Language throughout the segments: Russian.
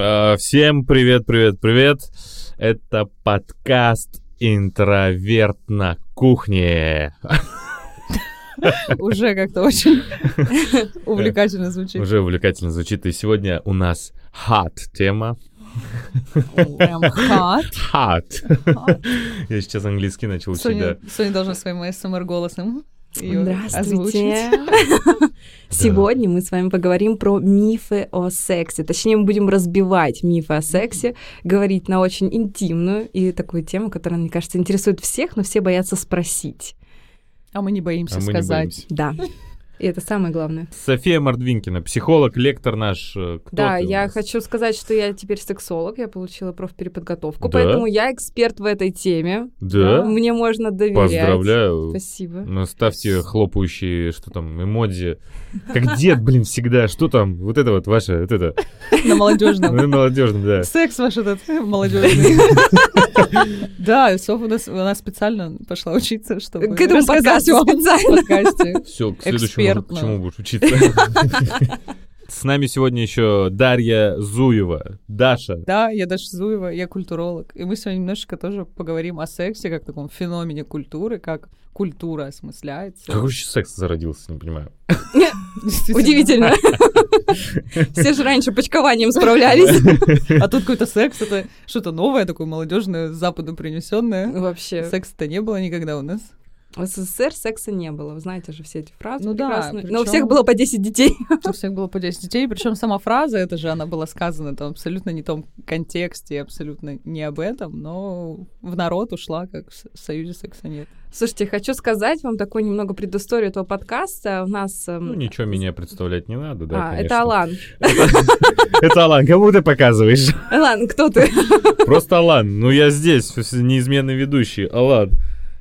Э, Всем привет, привет, привет. Это подкаст «Интроверт на кухне». Уже как-то очень увлекательно звучит. Уже увлекательно звучит. И сегодня у нас hot тема. Прям hot. Hot. Я сейчас английский начал. Соня, Соня должна своим СМР голосом её Здравствуйте. озвучить. Сегодня мы с вами поговорим про мифы о сексе. Точнее, мы будем разбивать мифы о сексе, говорить на очень интимную и такую тему, которая, мне кажется, интересует всех, но все боятся спросить. А мы не боимся А мы не сказать. боимся. Да. И это самое главное. София Мордвинкина, психолог, лектор наш. э, Кто да, я хочу сказать, что я теперь сексолог, я получила профпереподготовку, Да? поэтому я эксперт в этой теме. Да? Мне можно доверять. Поздравляю. Спасибо. Ну, ставьте хлопающие, что там, эмодзи. Как дед, блин, всегда. Что там? Вот это вот ваше, вот это. На молодежном. Ну, молодежно, да. Секс ваш этот молодежный. Да, Софа у нас, она специально пошла учиться, чтобы К этому подкасту вам специально. в подкасте. Все, к следующему, к чему будешь учиться. С нами сегодня еще Дарья Зуева. Даша. Да, я Даша Зуева, я культуролог. И мы сегодня немножечко тоже поговорим о сексе, как таком феномене культуры, как культура осмысляется. Как вообще секс зародился, не понимаю. Удивительно. Все же раньше почкованием справлялись. А тут какой-то секс, это что-то новое, такое молодежное, западно принесенное. Вообще. Секса-то не было никогда у нас. В СССР секса не было. Вы знаете же все эти фразы Ну да, прекрасные. Но у всех было по 10 детей. У всех было по 10 детей, причем сама фраза, это же она была сказана там абсолютно не в том контексте, абсолютно не об этом, но в народ ушла, как в Союзе секса нет. Слушайте, хочу сказать вам такую немного предысторию этого подкаста. У нас... эм, Ну, ничего меня представлять не надо, да, а, конечно. это Алан. Это Алан, кому ты показываешь? Алан, кто ты? Просто Алан. Ну, я здесь, неизменный ведущий. Алан.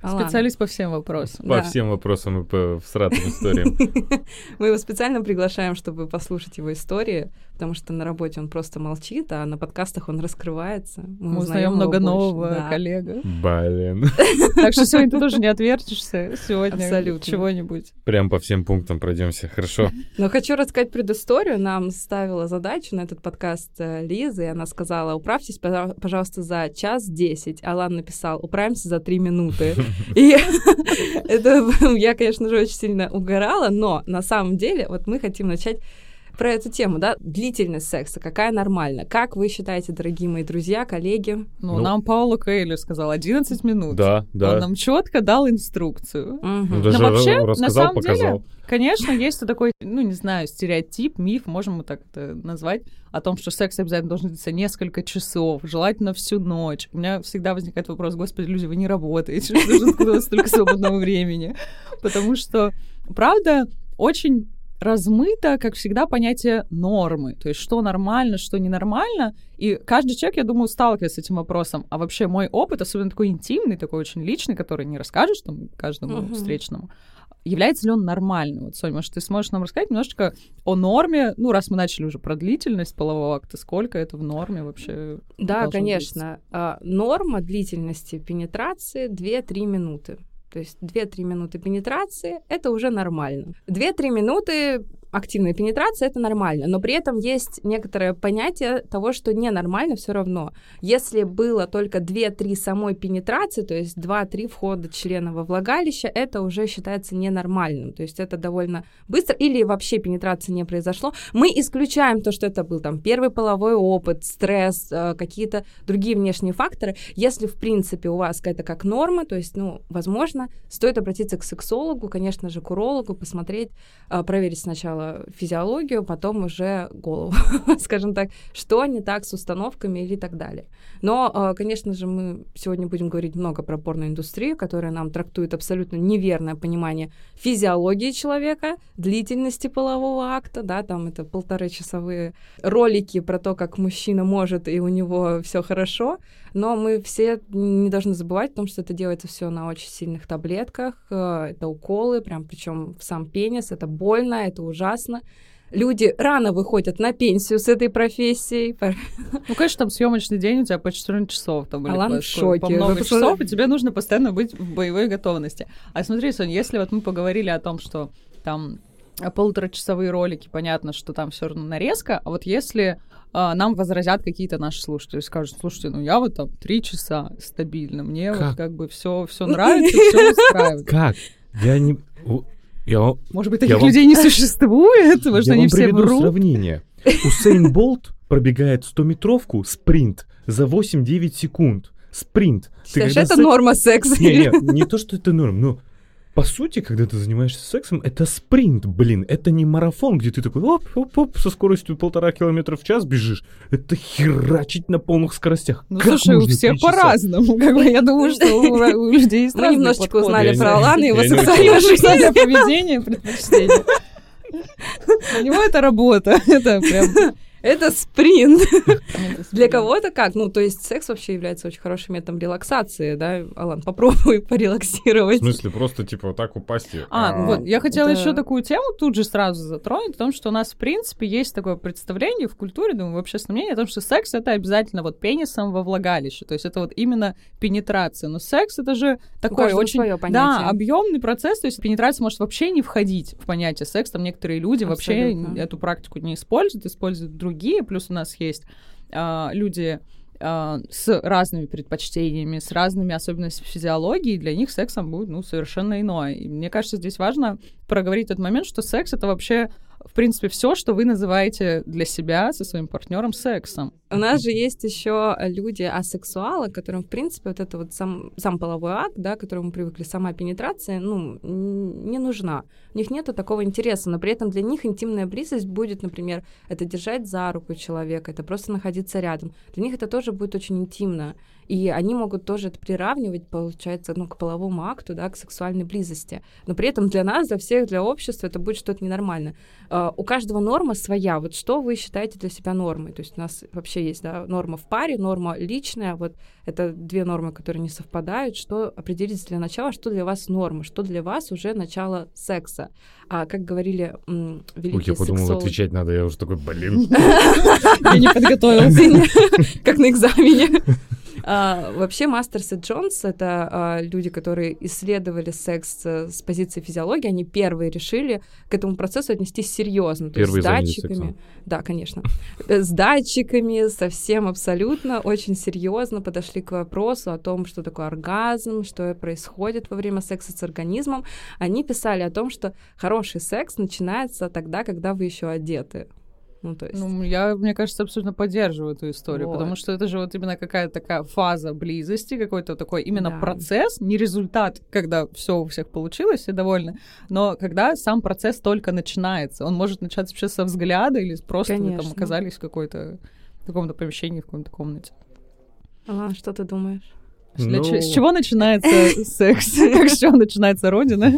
Специалист по всем вопросам. По Да. всем вопросам и по всратым историям. Мы его специально приглашаем, чтобы послушать его истории, потому что на работе он просто молчит, а на подкастах он раскрывается. Мы узнаем узнаем много больше. нового Да. коллега. Блин. Так что сегодня ты тоже не отвертишься. Сегодня Абсолютно. чего-нибудь. Прям по всем пунктам пройдемся. Хорошо. Но хочу рассказать предысторию. Нам ставила задачу на этот подкаст э, Лиза, и она сказала, управьтесь, пожа- пожалуйста, за час десять. Алан написал, управимся за три минуты. И это я, конечно же, очень сильно угорала, но на самом деле вот мы хотим начать про эту тему, да, длительность секса, какая нормальна. Как вы считаете, дорогие мои друзья, коллеги? Ну, Ну. нам Пауло Коэльо сказал 11 минут. Да, Он да. нам четко дал инструкцию. Мгм. Ну, даже Но вообще, рассказал, на самом деле, показал. Конечно, есть такой, ну, не знаю, стереотип, миф, можем мы так это назвать, о том, что секс обязательно должен длиться несколько часов, желательно всю ночь. У меня всегда возникает вопрос, господи, люди, вы не работаете, что же откуда у вас столько свободного времени? Потому что, правда, очень размыто, как всегда, понятие нормы. То есть, что нормально, что ненормально. И каждый человек, я думаю, сталкивается с этим вопросом. А вообще мой опыт, особенно такой интимный, такой очень личный, который не расскажешь там каждому Мгм. встречному, является ли он нормальным? Вот, Соня, может, ты сможешь нам рассказать немножечко о норме? Ну, раз мы начали уже про длительность полового акта, сколько это в норме вообще? Да, конечно. А, Норма длительности пенетрации 2-3 минуты. То есть 2-3 минуты пенетрации — это уже нормально. 2-3 минуты активной пенетрации — это нормально, но при этом есть некоторое понятие того, что ненормально все равно. Если было только 2-3 самой пенетрации, то есть 2-3 входа члена во влагалище, это уже считается ненормальным. То есть это довольно быстро, или вообще пенетрации не произошло. Мы исключаем то, что это был там первый половой опыт, стресс, э, какие-то другие внешние факторы. Если, в принципе, у вас это как норма, то есть, ну, возможно, стоит обратиться к сексологу, конечно же, к урологу, посмотреть, э, проверить сначала физиологию, потом уже голову, скажем так, что не так с установками или так далее. Но, э, конечно же, мы сегодня будем говорить много про порноиндустрию, которая нам трактует абсолютно неверное понимание физиологии человека, длительности полового акта, да, там это полторы часовые ролики про то, как мужчина может и у него все хорошо, но мы все не должны забывать о том, что это делается все на очень сильных таблетках, э, это уколы, прям причем в сам пенис, это больно, это ужасно. Люди рано выходят на пенсию с этой профессией. Ну, конечно, там съемочный день у тебя по 14 часов. Там, или Алан по, в шоке. По много Вы часов, и тебе нужно постоянно быть в боевой готовности. А смотри, Соня, если вот мы поговорили о том, что там полуторачасовые ролики, понятно, что там все равно нарезка, а вот если а, нам возразят какие-то наши слушатели, скажут, слушайте, ну я вот там три часа стабильно, мне Как? вот как бы все все нравится, все устраивает. Как? Я не... Я вам, Может быть, Я таких вам- людей не существует, потому что я они вам все приведу врут. сравнение. Усейн Болт пробегает 100-метровку спринт за 8-9 секунд. Спринт. Ты Считаешь, когда это секс- норма секса? Не, не, не то, что это норм, но по сути, когда ты занимаешься сексом, это спринт, блин, это не марафон, где ты такой оп-оп-оп, со скоростью полтора километра в час бежишь. Это херачить на полных скоростях. Ну, Как слушай, у всех по-разному. Как бы я думаю, что у, у людей есть Мы немножечко подходы. узнали Я про Алана и его очень- жизнь. Сексуальное поведение, предпочтение. У него это работа. Это прям... Это спринт. Для кого-то как? Ну, то есть секс вообще является очень хорошим методом релаксации, да? Алан, попробуй В порелаксировать. смысле, просто типа вот так упасть и... А, вот, я хотела еще такую тему тут же сразу затронуть, о том, что у нас, в принципе, есть такое представление в культуре, думаю, в общественном мнении, о том, что секс — это обязательно вот пенисом во влагалище, то есть это вот именно пенетрация. Но секс — это же такой очень... Да, объемный процесс, то есть пенетрация может вообще не входить в понятие секс, там некоторые люди вообще эту практику не используют, используют другие, плюс у нас есть а, люди а, с разными предпочтениями, с разными особенностями физиологии, и для них сексом будет, ну, совершенно иное. И мне кажется, здесь важно проговорить тот момент, что секс — это вообще, в принципе, все, что вы называете для себя со своим партнером сексом. У нас же есть еще люди асексуалы, которым, в принципе, вот это вот сам, сам половой акт, да, к которому привыкли, сама пенетрация, ну, не нужна. У них нету такого интереса, но при этом для них интимная близость будет, например, это держать за руку человека, это просто находиться рядом. Для них это тоже будет очень интимно. И они могут тоже это приравнивать, получается, ну, к половому акту, да, к сексуальной близости. Но при этом для нас, для всех, для общества это будет что-то ненормальное. А, у каждого норма своя. Вот что вы считаете для себя нормой? То есть у нас вообще есть да, норма в паре, норма личная. Вот это две нормы, которые не совпадают. Что определить для начала, что для вас норма, что для вас уже начало секса. А как говорили м, Ой, великие я подумал, сексологи- отвечать надо, я уже такой, блин. Я не подготовился. как на экзамене. А, вообще, Мастерс и Джонс — это а, люди, которые исследовали секс э, с позиции физиологии. Они первые решили к этому процессу отнестись серьезно. То есть Первые с датчиками. сексом. Да, конечно. Э, С датчиками, совсем абсолютно, очень серьезно подошли к вопросу о том, что такое оргазм, что происходит во время секса с организмом. Они писали о том, что хороший секс начинается тогда, когда вы еще одеты. Ну, то есть... Ну, я, мне кажется, абсолютно поддерживаю эту историю, Вот. потому что это же вот именно какая-то такая фаза близости, какой-то такой именно Да. процесс, не результат, когда все у всех получилось, все довольны, но когда сам процесс только начинается. Он может начаться вообще со взгляда или просто вы там Конечно. оказались в какой-то в каком-то помещении, в какой-то комнате. Алан, что ты думаешь? Для Ну, че- С чего начинается секс? Как с чего начинается родина?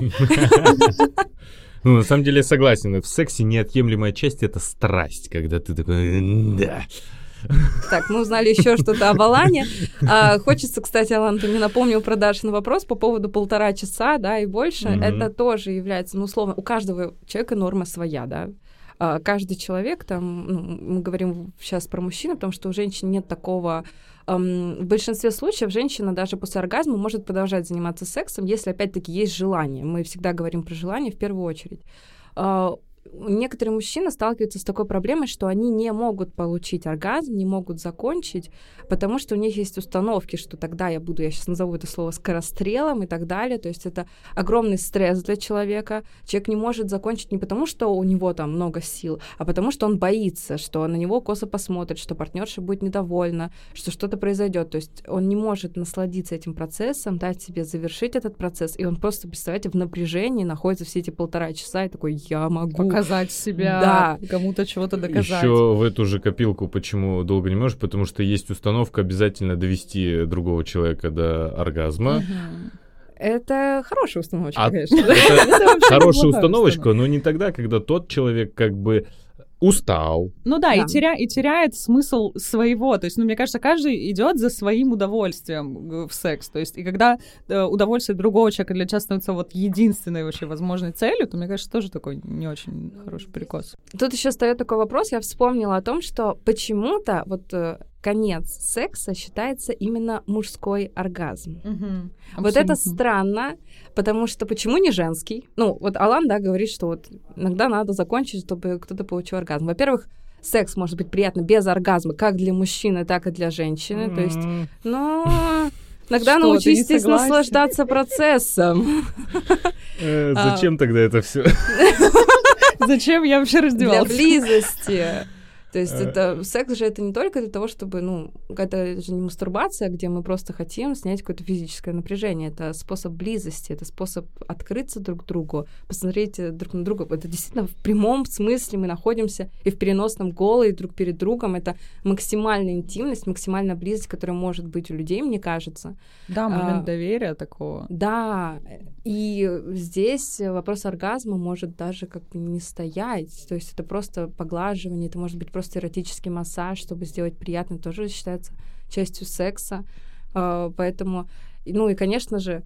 Ну, на самом деле, я согласен. В сексе неотъемлемая часть — это страсть, когда ты такой, да. Так, мы узнали еще что-то об Алане. А, хочется, кстати, Алан, ты мне напомнил про Дашин вопрос по поводу полтора часа, да, и больше. Мгм. Это тоже является, ну, условно, у каждого человека норма своя, да. А, каждый человек, там, ну, мы говорим сейчас про мужчин, потому что у женщин нет такого... в большинстве случаев женщина даже после оргазма может продолжать заниматься сексом, если, опять-таки, есть желание. Мы всегда говорим про желание в первую очередь. Некоторые мужчины сталкиваются с такой проблемой, что они не могут получить оргазм, не могут закончить, потому что у них есть установки, что тогда я буду, я сейчас назову это слово скорострелом и так далее. То есть это огромный стресс для человека. Человек не может закончить не потому, что у него там много сил, а потому что он боится, что на него косо посмотрят, что партнерша будет недовольна, что что-то произойдет. То есть он не может насладиться этим процессом, дать себе завершить этот процесс, и он просто, представляете, в напряжении находится все эти полтора часа и такой, я могу. Показать себя, Да. кому-то чего-то доказать. Еще в эту же копилку, почему долго не можешь, потому что есть установка обязательно довести другого человека до оргазма. Это хорошая установочка, А конечно. это хорошая установочка, но не тогда, когда тот человек как бы устал. Ну да, Да. И, теря, и теряет смысл своего. То есть, ну, мне кажется, каждый идет за своим удовольствием в секс. То есть, и когда э, удовольствие другого человека для тебя становится вот единственной вообще возможной целью, то, мне кажется, тоже такой не очень хороший перекос. Тут еще встает такой вопрос. Я вспомнила о том, что почему-то вот э, конец секса считается именно мужской оргазм. Вот это странно, потому что почему не женский? Ну, вот Алан, да, говорит, что вот иногда надо закончить, чтобы кто-то получил оргазм. Во-первых, секс может быть приятно без оргазма, как для мужчины, так и для женщины. То есть, ну, иногда Что, научитесь наслаждаться процессом. э, а, Зачем тогда это все? Зачем я вообще Для раздевалась? близости. То есть Э. это секс же это не только для того, чтобы, ну, это же не мастурбация, где мы просто хотим снять какое-то физическое напряжение. Это способ близости, это способ открыться друг другу, посмотреть э, друг на друга. Это действительно в прямом смысле мы находимся и в переносном голые друг перед другом. Это максимальная интимность, максимальная близость, которая может быть у людей, мне кажется. Да, момент А, доверия такого. Да, и здесь вопрос оргазма может даже как бы не стоять. То есть это просто поглаживание, это может быть просто эротический массаж, чтобы сделать приятно, тоже считается частью секса. А, Поэтому, ну и, конечно же,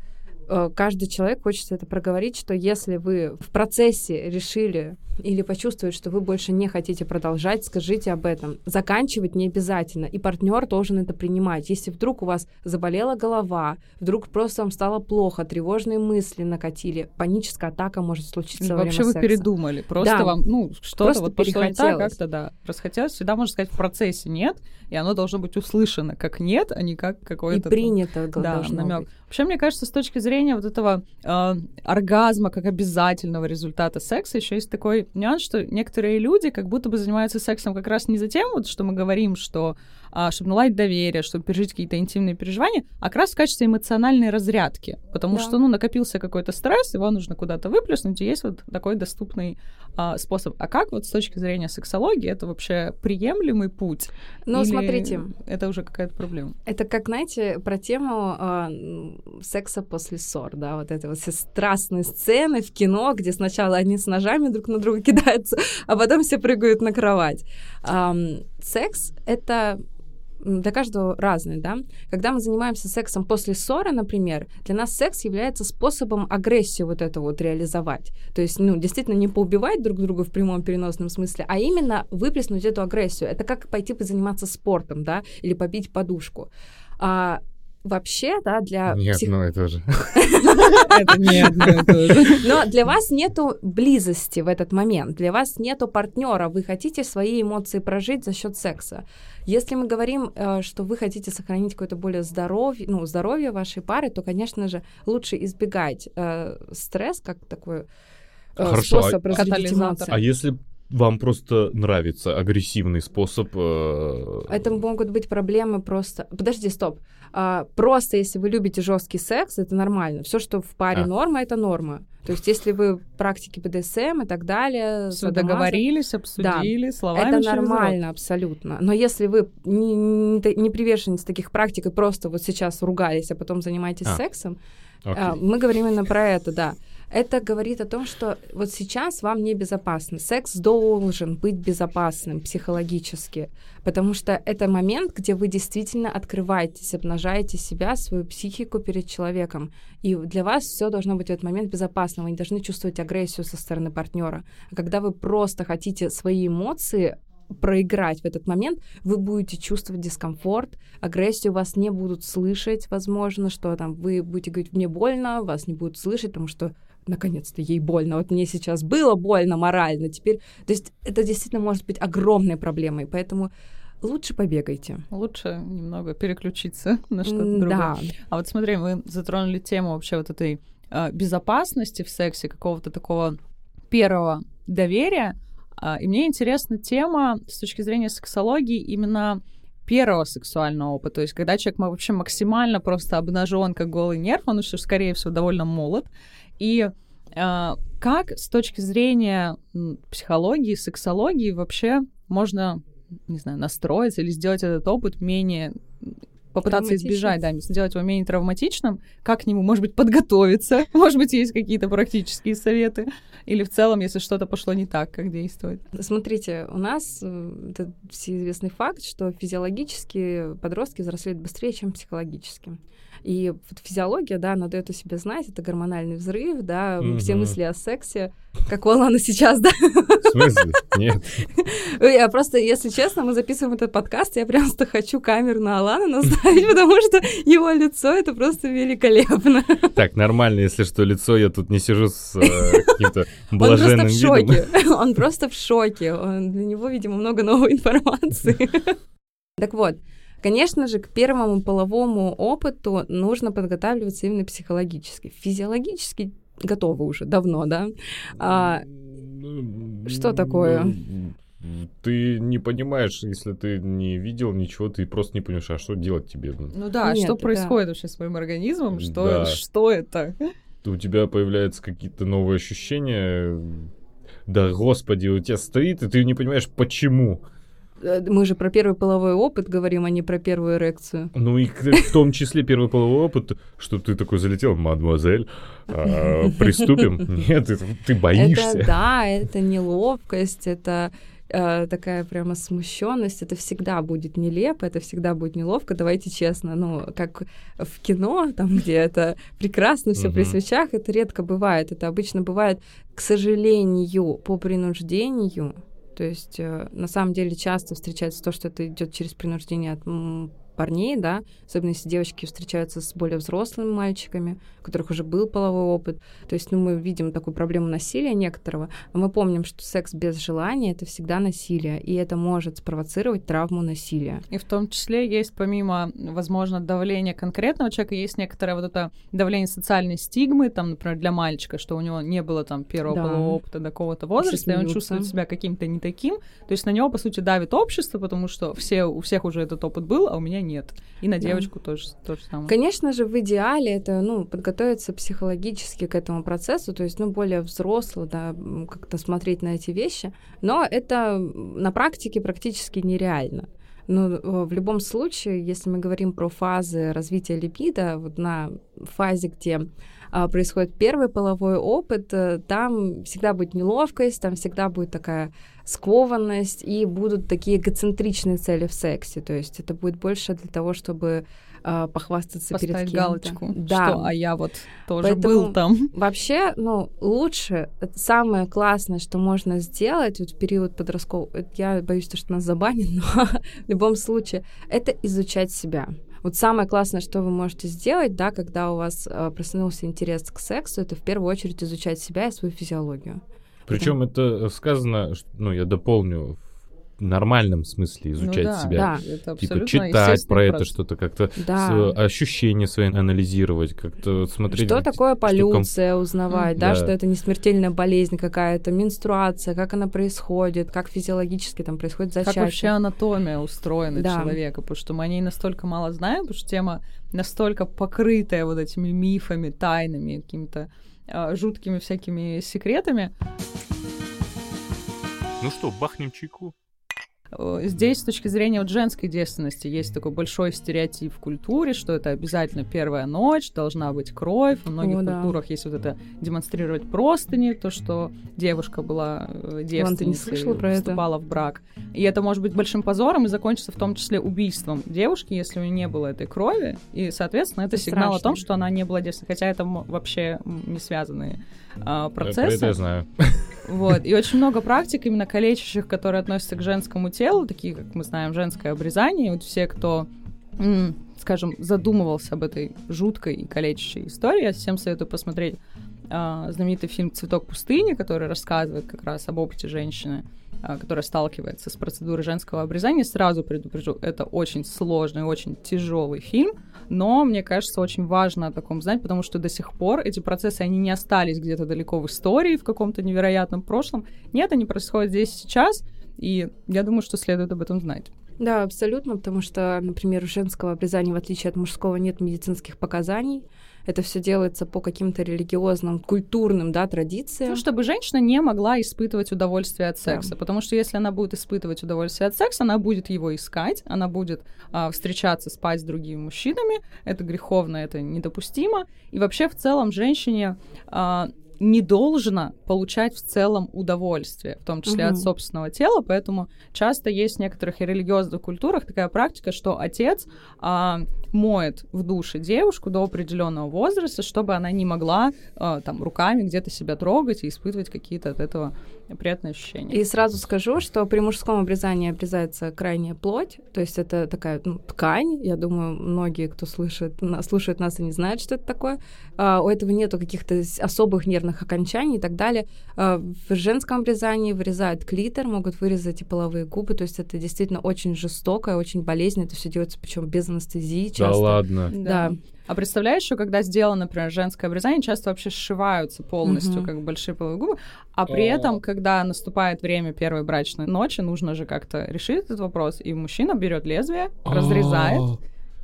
каждый человек хочется это проговорить, что если вы в процессе решили или почувствовали, что вы больше не хотите продолжать, скажите об этом. Заканчивать не обязательно, и партнер должен это принимать. Если вдруг у вас заболела голова, вдруг просто вам стало плохо, тревожные мысли накатили, паническая атака может случиться во время Вообще вы секса. передумали. Просто Да. вам, ну, что-то вот пошло не так, как-то, да. Расхотелось, всегда можно сказать в процессе нет, и оно должно быть услышано как нет, а не как И какое-то... там- принято г- Да, намек. быть. Вообще, мне кажется, с точки зрения вот этого э, оргазма как обязательного результата секса, еще есть такой нюанс, что некоторые люди как будто бы занимаются сексом как раз не за тем, вот, что мы говорим, что чтобы наладить доверие, чтобы пережить какие-то интимные переживания, а как раз в качестве эмоциональной разрядки. Потому Да. что, ну, накопился какой-то стресс, его нужно куда-то выплеснуть, и есть вот такой доступный а, способ. А как вот с точки зрения сексологии это вообще приемлемый путь? Ну, Или смотрите, Это уже какая-то проблема. Это как, знаете, про тему а, м, секса после ссор, да, вот это вот все страстные сцены в кино, где сначала они с ножами друг на друга кидаются, а потом все прыгают на кровать. Ам, секс — это для каждого разное, да. Когда мы занимаемся сексом после ссоры, например, для нас секс является способом агрессию вот эту вот реализовать. То есть, ну, действительно не поубивать друг друга в прямом переносном смысле, а именно выплеснуть эту агрессию. Это как пойти позаниматься спортом, да, или побить подушку. А, вообще, да, для Нет, псих- ну это же. Это не одно и то же. но для вас нету близости в этот момент, для вас нету партнера, вы хотите свои эмоции прожить за счет секса. Если мы говорим, э, что вы хотите сохранить какое-то более здоровье, ну, здоровье вашей пары, то, конечно же, лучше избегать э, стресс как такой э, Хорошо, а- способ эмоции. А если вам просто нравится агрессивный способ... э, Это могут быть проблемы просто. Подожди, стоп. А, просто если вы любите жесткий секс, это нормально. Все, что в паре А. норма, это норма. То есть, если вы практики БДСМ и так далее, Все договорились, обсудили, словами это через рот. нормально абсолютно. Но если вы не, не, не приверженец таких практик и просто вот сейчас ругались, а потом занимаетесь А. сексом, окей. а, мы говорим именно про это, да. Это говорит о том, что вот сейчас вам небезопасно. Секс должен быть безопасным психологически, потому что это момент, где вы действительно открываетесь, обнажаете себя, свою психику перед человеком. И для вас все должно быть в этот момент безопасно. Вы не должны чувствовать агрессию со стороны партнера. А когда вы просто хотите свои эмоции проиграть в этот момент, вы будете чувствовать дискомфорт, агрессию вас не будут слышать, возможно, что там вы будете говорить, мне больно, вас не будут слышать, потому что наконец-то ей больно. Вот мне сейчас было больно морально, теперь... То есть это действительно может быть огромной проблемой, поэтому лучше побегайте. Лучше немного переключиться на что-то другое. Да. А вот смотри, мы затронули тему вообще вот этой э, безопасности в сексе, какого-то такого первого доверия. А, и мне интересна тема с точки зрения сексологии именно первого сексуального опыта. То есть, когда человек вообще максимально просто обнажен, как голый нерв, он еще, скорее всего, довольно молод. И а, как с точки зрения психологии, сексологии вообще можно, не знаю, настроиться или сделать этот опыт менее попытаться избежать, да, сделать его менее травматичным, как к нему, может быть, подготовиться, может быть, есть какие-то практические советы, или в целом, если что-то пошло не так, как действовать. Смотрите, у нас э, это всеизвестный факт, что физиологически подростки взрослеют быстрее, чем психологически. И вот физиология, да, она дает о себе знать, это гормональный взрыв, да, Мгм. все мысли о сексе, как у Алана сейчас, да. В смысле? Нет. Я просто, если честно, мы записываем этот подкаст, я просто хочу камеру на Алана наставить, потому что его лицо — это просто великолепно. Так, нормально, если что, лицо, я тут не сижу с э, каким-то Он просто блаженным в видом. шоке. Он просто в шоке. Он- Для него, видимо, много новой информации. Так вот, конечно же, к первому половому опыту нужно подготавливаться именно психологически. Физиологически готовы уже давно, да? А, что такое? Ты не понимаешь, если ты не видел ничего, ты просто не понимаешь, а что делать тебе? Ну да, Нет, что да. происходит вообще с моим организмом? Что, Да. что это? У тебя появляются какие-то новые ощущения. Да, господи, у тебя стоит, и ты не понимаешь, почему. Э, Мы же про первый половой опыт говорим, а не про первую эрекцию. Ну и в том числе первый половой опыт, что ты такой залетел, мадемуазель, а, приступим. Нет, ты, ты боишься. Это да, это неловкость, это э, такая прямо смущенность, это всегда будет нелепо, это всегда будет неловко, давайте честно, ну, как в кино, там, где это прекрасно все при Мгм. свечах, это редко бывает, это обычно бывает, к сожалению, по принуждению, то есть э, на самом деле часто встречается то, что это идет через принуждение от парней, да, особенно если девочки встречаются с более взрослыми мальчиками, у которых уже был половой опыт. То есть, ну, мы видим такую проблему насилия некоторого, но мы помним, что секс без желания — это всегда насилие, и это может спровоцировать травму насилия. И в том числе есть, помимо, возможно, давления конкретного человека, есть некоторое вот это давление социальной стигмы, там, например, для мальчика, что у него не было там первого Да. полового опыта до какого-то возраста, и он чувствует себя каким-то не таким. То есть на него, по сути, давит общество, потому что все, у всех уже этот опыт был, а у меня нет. И на Да. девочку тоже то же самое. Конечно же, в идеале это, ну, подготовиться психологически к этому процессу, то есть, ну, более взросло, да, как-то смотреть на эти вещи, но это на практике практически нереально. Но э, в любом случае, если мы говорим про фазы развития либидо, вот на фазе, где а, происходит первый половой опыт, э, там всегда будет неловкость, там всегда будет такая скованность, и будут такие эгоцентричные цели в сексе. То есть это будет больше для того, чтобы а, похвастаться перед Поставить кем-то. галочку, Да. что, а я вот тоже Поэтому- был там. Вообще, ну, лучше, это самое классное, что можно сделать вот в период подросткового, это я боюсь, то, что нас забанят, но в любом случае, это изучать себя. Вот самое классное, что вы можете сделать, да, когда у вас э, проснулся интерес к сексу, это в первую очередь изучать себя и свою физиологию. Причем это сказано, ш- ну, я дополню, в нормальном смысле изучать ну, да, себя. Да. Это Типа читать про это процесс. что-то, как-то Да. с- ощущения свои анализировать, как-то смотреть. Что такое ком- полюция, узнавать, да, Да. что это не смертельная болезнь какая-то, менструация, как она происходит, как физиологически там происходит Как зачатие. вообще анатомия устроена Да. человека, потому что мы о ней настолько мало знаем, потому что тема настолько покрытая вот этими мифами, тайнами, какими-то а, жуткими всякими секретами. Ну что, бахнем чайку? Здесь, с точки зрения вот женской девственности, есть такой большой стереотип в культуре, что это обязательно первая ночь, должна быть кровь. В многих О, да. культурах есть вот это демонстрировать простыни, то, что девушка была э, девственницей, слышала про это? вступала в брак. И это может быть большим позором и закончится в том числе убийством девушки, если у нее не было этой крови. И, соответственно, это Это сигнал о том, страшно. что она не была девственной. Хотя это вообще не связанные а, Про процессы. это я знаю. Вот. И очень много практик, именно калечащих, которые относятся к женскому телу, такие, как мы знаем, женское обрезание. И вот все, кто, скажем, задумывался об этой жуткой и калечащей истории, я всем советую посмотреть а, знаменитый фильм «Цветок пустыни», который рассказывает как раз об опыте женщины, которая сталкивается с процедурой женского обрезания. Сразу предупрежу, это очень сложный, очень тяжелый фильм, но мне кажется, очень важно о таком знать, потому что до сих пор эти процессы, они не остались где-то далеко в истории, в каком-то невероятном прошлом. Нет, они происходят здесь и сейчас, и я думаю, что следует об этом знать. Да, абсолютно, потому что, например, у женского обрезания, в отличие от мужского, нет медицинских показаний. Это все делается по каким-то религиозным, культурным, да, традициям. Ну, чтобы женщина не могла испытывать удовольствие от Да. секса. Потому что если она будет испытывать удовольствие от секса, она будет его искать, она будет а, встречаться, спать с другими мужчинами. Это греховно, это недопустимо. И вообще, в целом, женщине а, не должно получать в целом удовольствие, в том числе Мгм. от собственного тела, поэтому часто есть в некоторых и религиозных культурах такая практика, что отец а, моет в душе девушку до определенного возраста, чтобы она не могла а, там руками где-то себя трогать и испытывать какие-то от этого приятные ощущения. И сразу скажу, что при мужском обрезании обрезается крайняя плоть, то есть это такая ну, ткань. Я думаю, многие, кто слышит, слушает нас и не знают, что это такое. А, у этого нету каких-то особых нервных окончаний и так далее. А, в женском обрезании вырезают клитор, могут вырезать и половые губы, то есть это действительно очень жестоко, очень болезненно. Это все делается причем без анестезии Да часто. ладно. Да. А представляешь, что когда сделано, например, женское обрезание, часто вообще сшиваются полностью, Мгм. как большие половые губы, а при О. этом, когда наступает время первой брачной ночи, нужно же как-то решить этот вопрос, и мужчина берет лезвие, разрезает,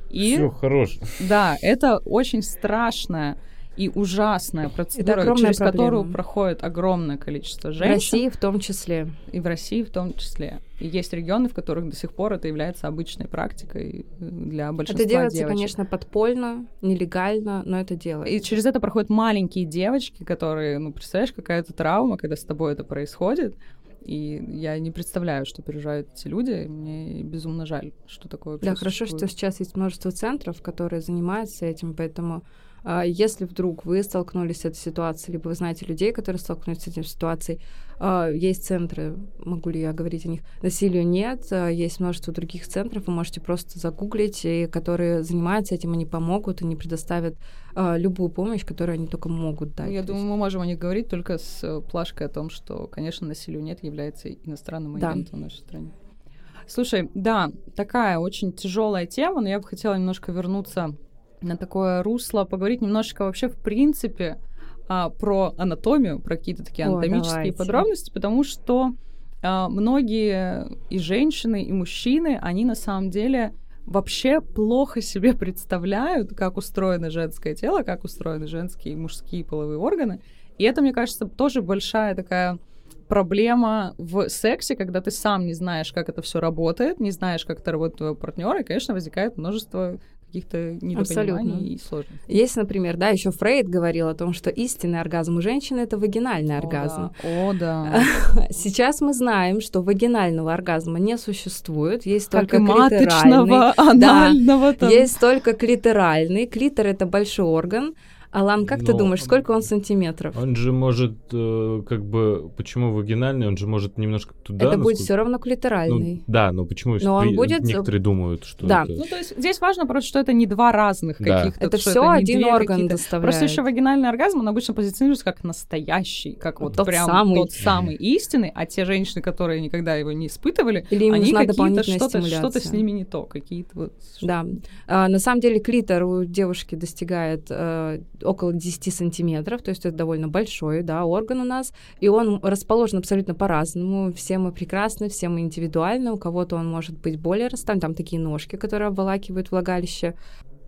и Все, хорош. да, это очень страшная и ужасная процедура, через проблема. которую проходит огромное количество В женщин, России в том числе. и в России в том числе. И есть регионы, в которых до сих пор это является обычной практикой э, для большинства это делается, девочек. конечно, подпольно, нелегально, но это делается. И через это проходят маленькие девочки, которые, ну, представляешь, какая-то травма, когда с тобой это происходит. И я не представляю, что переживают эти люди. Мне безумно жаль, что такое Да, хорошо, что сейчас есть множество центров, которые занимаются этим, поэтому если вдруг вы столкнулись с этой ситуацией, либо вы знаете людей, которые столкнулись с этим ситуацией, а, есть центры, могу ли я говорить о них, насилию нет, а, есть множество других центров, вы можете просто загуглить, и которые занимаются этим, они помогут, они предоставят а, любую помощь, которую они только могут дать. Ну, Я думаю, есть- мы можем о них говорить только с э, плашкой о том, что, конечно, насилию нет, является иностранным Да. агентом в нашей стране. Слушай, да, такая очень тяжелая тема, но я бы хотела немножко вернуться на такое русло, поговорить немножечко вообще в принципе а, про анатомию, про какие-то такие О, анатомические давайте. подробности, потому что а, многие и женщины, и мужчины, они на самом деле вообще плохо себе представляют, как устроено женское тело, как устроены женские и мужские половые органы. И это, мне кажется, тоже большая такая проблема в сексе, когда ты сам не знаешь, как это все работает, не знаешь, как это работает твой партнер, и, конечно, возникает множество каких-то недопониманий Абсолютно. и сложностей. Есть, например, да, еще Фрейд говорил о том, что истинный оргазм у женщины это вагинальный оргазм. О, да. Сейчас мы знаем, что вагинального оргазма не существует, есть Как только маточного, анального. там. Есть только клиторальный. Клитор это большой орган. Алан, как ты Но- думаешь, сколько он сантиметров? Он же может, э, как бы, почему вагинальный, он же может немножко туда... это будет насколько- все равно Ну, клиторальный. да, но почему Но он при- будет- некоторые думают, что Да. это... Ну, то есть здесь важно просто, что это не два разных Да. каких-то. это все один орган какие-то- доставляет. Просто еще вагинальный оргазм, он обычно позиционируется как настоящий, как вот Тот прям самый. тот самый истинный, а те женщины, которые никогда его не испытывали, Или им они нужна какие-то что-то, что-то с ними не то, какие-то вот... Да. А, на самом деле клитор у девушки достигает э, около 10 сантиметров, то есть это довольно большой да, орган у нас, и он расположен абсолютно по-разному. Все мы прекрасны, все мы индивидуальны, у кого-то он может быть более расставлен, там такие ножки, которые обволакивают влагалище.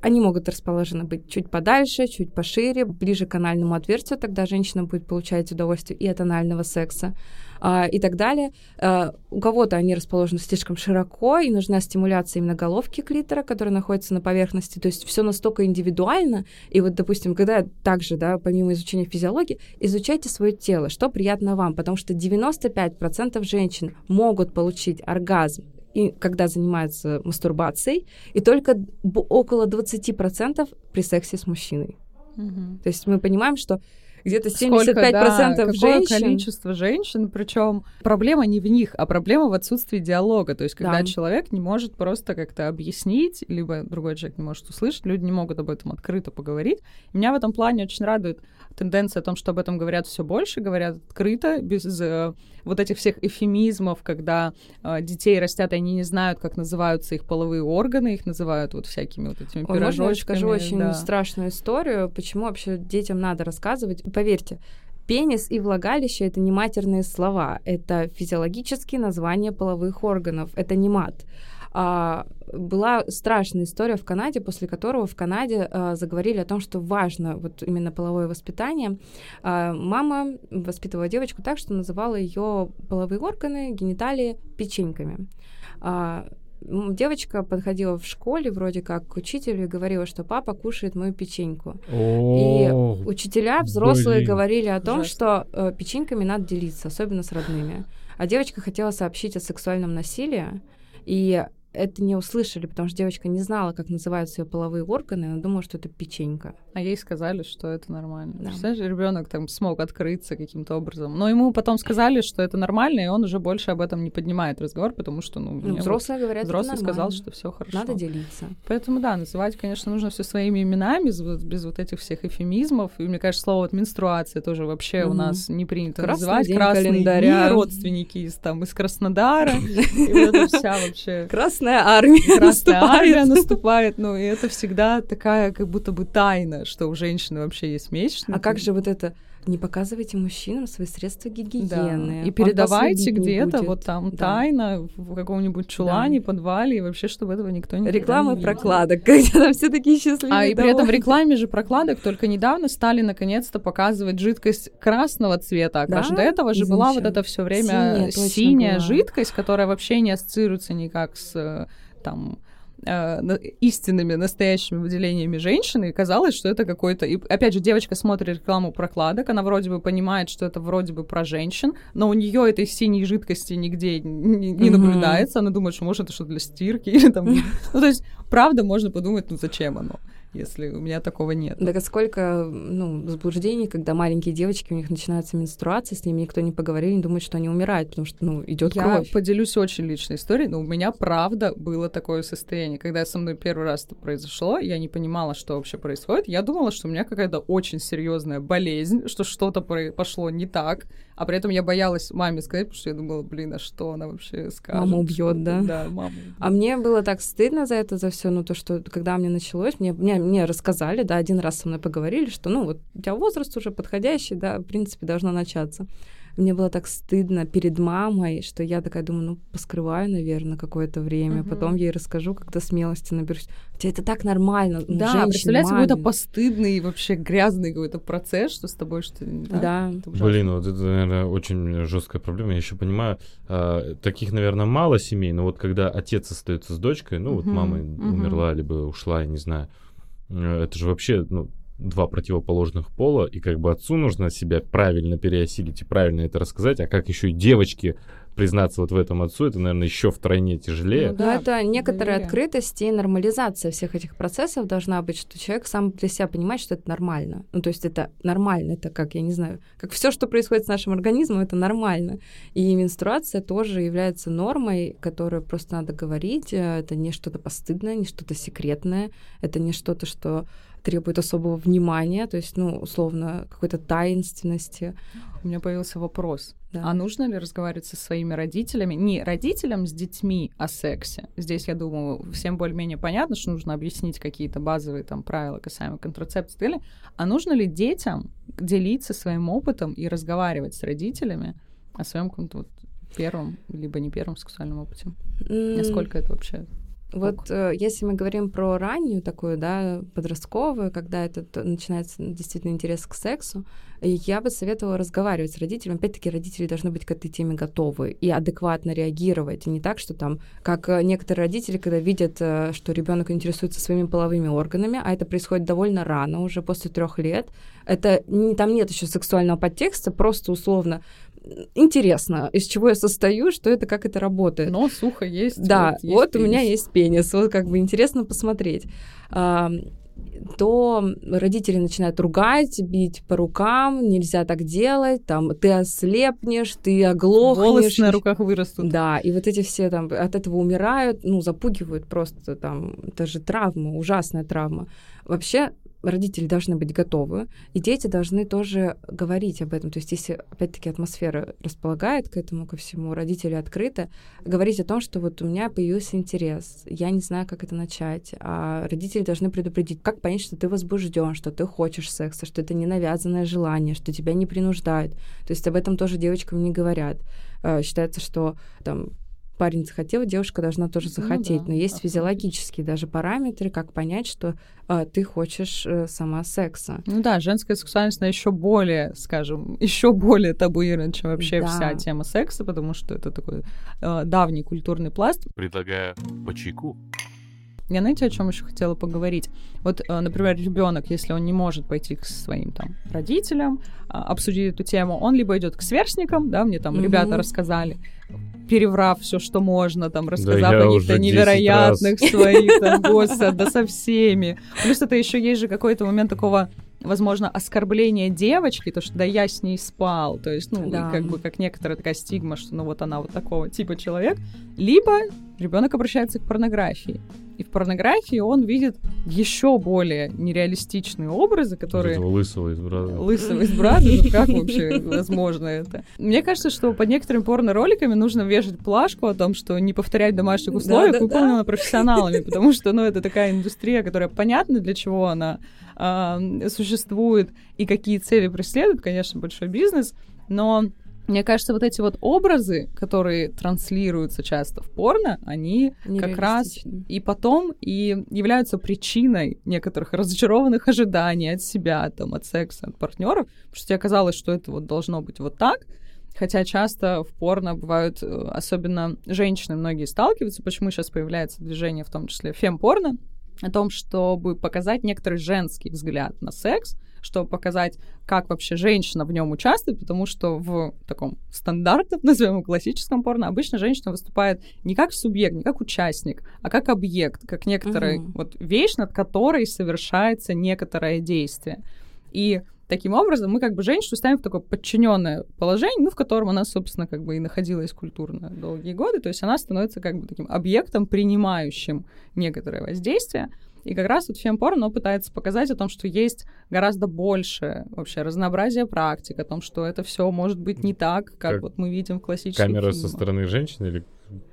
Они могут расположены быть чуть подальше, чуть пошире, ближе к анальному отверстию, тогда женщина будет получать удовольствие и от анального секса а, и так далее. А, у кого-то они расположены слишком широко, и нужна стимуляция именно головки клитора, которая находится на поверхности. То есть все настолько индивидуально. И вот, допустим, когда также, да, помимо изучения физиологии, изучайте свое тело, что приятно вам, потому что 95% женщин могут получить оргазм и когда занимаются мастурбацией, и только около 20% при сексе с мужчиной. Мгм. То есть мы понимаем, что где-то 75% Сколько, да, какое женщин... количество женщин, причем проблема не в них, а проблема в отсутствии диалога. То есть, когда Да. человек не может просто как-то объяснить, либо другой человек не может услышать, люди не могут об этом открыто поговорить. И меня в этом плане очень радует тенденция о том, что об этом говорят все больше, говорят открыто, без э, вот этих всех эфемизмов, когда э, детей растят, и они не знают, как называются их половые органы, их называют вот всякими вот этими Ой, можно я пирожочками. скажу очень да. страшную историю, почему вообще детям надо рассказывать? Поверьте, пенис и влагалище — это не матерные слова, это физиологические названия половых органов, это не мат. А, была страшная история в Канаде, после которого в Канаде а, заговорили о том, что важно вот именно половое воспитание. А, мама воспитывала девочку так, что называла ее половые органы, гениталии печеньками. А, девочка подходила в школе вроде как к учителю и говорила, что папа кушает мою печеньку. О, Учителя взрослые блин. говорили о том, Ужасно. что э, печеньками надо делиться, особенно с родными. А девочка хотела сообщить о сексуальном насилии, и это не услышали, потому что девочка не знала, как называются ее половые органы, она думала, что это печенька. А ей сказали, что это нормально. Да. Представляешь, ребенок там смог открыться каким-то образом. Но ему потом сказали, что это нормально, и он уже больше об этом не поднимает разговор, потому что, ну, Ну, мне вот взрослые говорят, это взрослый сказал, нормально. что все хорошо. Надо делиться. Поэтому, да, называть, конечно, нужно все своими именами, без, вот- без вот этих всех эфемизмов. И мне кажется, слово вот менструация тоже вообще у Мгм. нас не принято Красный называть. день Красные календаря. дни, родственники из, там, из Краснодара. И вот это вся вообще Красная армия Красная армия наступает. наступает, ну, и это всегда такая как будто бы тайна, что у женщины вообще есть месячные. А как же вот это? Не показывайте мужчинам свои средства гигиены. Да. И передавайте где-то вот там Да. тайно в каком-нибудь чулане, подвале, и вообще, чтобы этого никто не Рекламы не прокладок, когда там все такие счастливые. А и при этом в рекламе же прокладок только недавно стали наконец-то показывать жидкость красного цвета. А Да? до этого же была вот это все время Синяя, синяя жидкость, которая вообще не ассоциируется никак с э, там э, истинными настоящими выделениями женщины, и казалось, что это какой-то... И опять же, девочка смотрит рекламу прокладок, она вроде бы понимает, что это вроде бы про женщин, но у нее этой синей жидкости нигде не, не наблюдается, она думает, что может это что-то для стирки или там... Ну, то есть, правда, можно подумать, ну зачем оно, если у меня такого нет. Так а сколько, ну, заблуждений, когда маленькие девочки, у них начинается менструация, с ними никто не поговорил, не думает, что они умирают, потому что, ну, идет Я кровь. поделюсь очень личной историей, но у меня правда было такое состояние. Когда со мной первый раз это произошло, я не понимала, что вообще происходит. Я думала, что у меня какая-то очень серьезная болезнь, что что-то пошло не так. А при этом я боялась маме сказать, потому что я думала, блин, а что она вообще скажет? Мама убьет, да? Да, мама. А мне было так стыдно за это, за все, ну, то, что когда мне началось, мне, мне, мне рассказали, да, один раз со мной поговорили, что, ну, вот у тебя возраст уже подходящий, да, в принципе, должно начаться. Мне было так стыдно перед мамой, что я такая думаю, ну, поскрываю, наверное, какое-то время, Мгм. потом ей расскажу, когда смелости наберусь. Хотя это так нормально. ну, Да, представляете, какой-то постыдный, вообще грязный какой-то процесс, что с тобой что Да. ужасно. Блин, вот это, наверное, очень жесткая проблема. Я еще понимаю, а, таких, наверное, мало семей, но вот когда отец остается с дочкой, ну вот Мгм, мама мгм. умерла, либо ушла, я не знаю, э, это же вообще, ну, два противоположных пола, и как бы отцу нужно себя правильно переосилить и правильно это рассказать, а как еще и девочке признаться вот в этом отцу, это, наверное, еще втройне тяжелее. Ну Но Да, это некоторая доверие. открытость и нормализация всех этих процессов должна быть, что человек сам для себя понимает, что это нормально. Ну, то есть это нормально, это как, я не знаю, как все, что происходит с нашим организмом, это нормально. И менструация тоже является нормой, которую просто надо говорить. Э, Это не что-то постыдное, не что-то секретное, это не что-то, что требует особого внимания, то есть, ну, условно, какой-то таинственности. У меня появился вопрос. Да. А нужно ли разговаривать со своими родителями? Не родителям с детьми о сексе. Здесь, я думаю, всем более-менее понятно, что нужно объяснить какие-то базовые там правила касаемо контрацепции и так далее. А нужно ли детям делиться своим опытом и разговаривать с родителями о своем каком-то вот первом, либо не первом сексуальном опыте? М, Насколько это вообще... Вот э, если мы говорим про раннюю такую, да, подростковую, когда это начинается действительно интерес к сексу, и я бы советовала разговаривать с родителями. Опять-таки, родители должны быть к этой теме готовы и адекватно реагировать. И не так, что там, как э, некоторые родители, когда видят, э, что ребенок интересуется своими половыми органами, а это происходит довольно рано, уже после трех лет, это не, там нет еще сексуального подтекста, просто условно интересно, из чего я состою, что это, как это работает. Но сухо есть. Да, есть вот, у меня есть пенис, вот как бы интересно посмотреть. А, то родители начинают ругать, бить по рукам, нельзя так делать, там, ты ослепнешь, ты оглохнешь. Волосы на руках вырастут. Да, и вот эти все там от этого умирают, ну, запугивают просто там, это же травма, ужасная травма. Вообще родители должны быть готовы, и дети должны тоже говорить об этом. То есть если, опять-таки, атмосфера располагает к этому, ко всему, родители открыты, говорить о том, что вот у меня появился интерес, я не знаю, как это начать, а родители должны предупредить, как понять, что ты возбужден, что ты хочешь секса, что это не навязанное желание, что тебя не принуждают. То есть об этом тоже девочкам не говорят. Э, Считается, что там парень захотел, девушка должна тоже Ну захотеть. да, Но есть физиологические даже параметры, как понять, что а, ты хочешь э, сама секса. Ну да, женская сексуальность, она еще более, скажем, еще более табуирована, чем вообще Да. вся тема секса, потому что это такой э, давний культурный пласт. Предлагаю по чайку. Я знаете, о чем еще хотела поговорить? Вот, э, например, ребенок, если он не может пойти к своим там родителям, а, обсудить эту тему, он либо идет к сверстникам, да, мне там Мгм. ребята рассказали, переврав все, что можно, там, рассказав я о каких-то уже 10 невероятных своих, там, господи, да со всеми. Плюс это еще есть же какой-то момент такого возможно, оскорбление девочки, то, что да я с ней спал, то есть, ну, Да. как бы как некоторая такая стигма, что ну вот она вот такого типа человек, либо ребенок обращается к порнографии. И в порнографии он видит еще более нереалистичные образы, которые Этого лысого из брата. лысого из брата, ну как вообще возможно это? Мне кажется, что под некоторыми порно-роликами нужно вешать плашку о том, что не повторять в домашних условиях, Да-да-да. выполнено профессионалами, потому что, ну, это такая индустрия, которая понятна, для чего она а, существует и какие цели преследует, конечно, большой бизнес, но мне кажется, вот эти вот образы, которые транслируются часто в порно, они как раз и потом и являются причиной некоторых разочарованных ожиданий от себя, там, от секса, от партнеров, потому что тебе казалось, что это вот должно быть вот так, хотя часто в порно бывают, э, особенно женщины многие сталкиваются, почему сейчас появляется движение, в том числе фем-порно, о том, чтобы показать некоторый женский взгляд на секс, чтобы показать, как вообще женщина в нем участвует, потому что в таком стандартном, назовем его классическом порно, обычно женщина выступает не как субъект, не как участник, а как объект, как некоторая Мгм. вот вещь, над которой совершается некоторое действие. И таким образом мы как бы женщину ставим в такое подчиненное положение, ну, в котором она, собственно, как бы и находилась культурно долгие годы, то есть она становится как бы таким объектом, принимающим некоторое воздействие. И как раз вот фемпорно пытается показать о том, что есть гораздо больше вообще разнообразия практик, о том, что это все может быть не так, как, Как вот мы видим в классических Камера со фильмах. стороны женщины или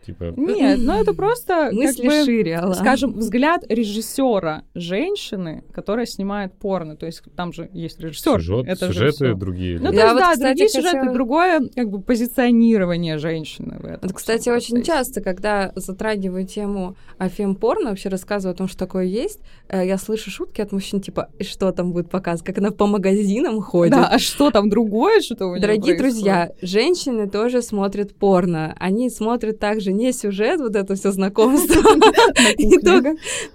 типа... Нет, ну это просто Мысли как бы, шире, Алла. скажем, взгляд режиссера женщины, которая снимает порно. То есть там же есть режиссер. Сюжет- это же сюжеты всё. другие. Ну, или- то есть, вот, да, кстати, другие сюжеты, хотела- другое как бы позиционирование женщины в этом. Вот, кстати, очень процессе. часто, когда затрагиваю тему о фемпорно, вообще рассказываю о том, что такое есть, э, я слышу шутки от мужчин, типа, «И что там будет показывать, как она по магазинам ходит. Да, а что там другое, что-то у неё Дорогие происходит? друзья, женщины тоже смотрят порно. Они смотрят также не сюжет, вот это все знакомство, и то,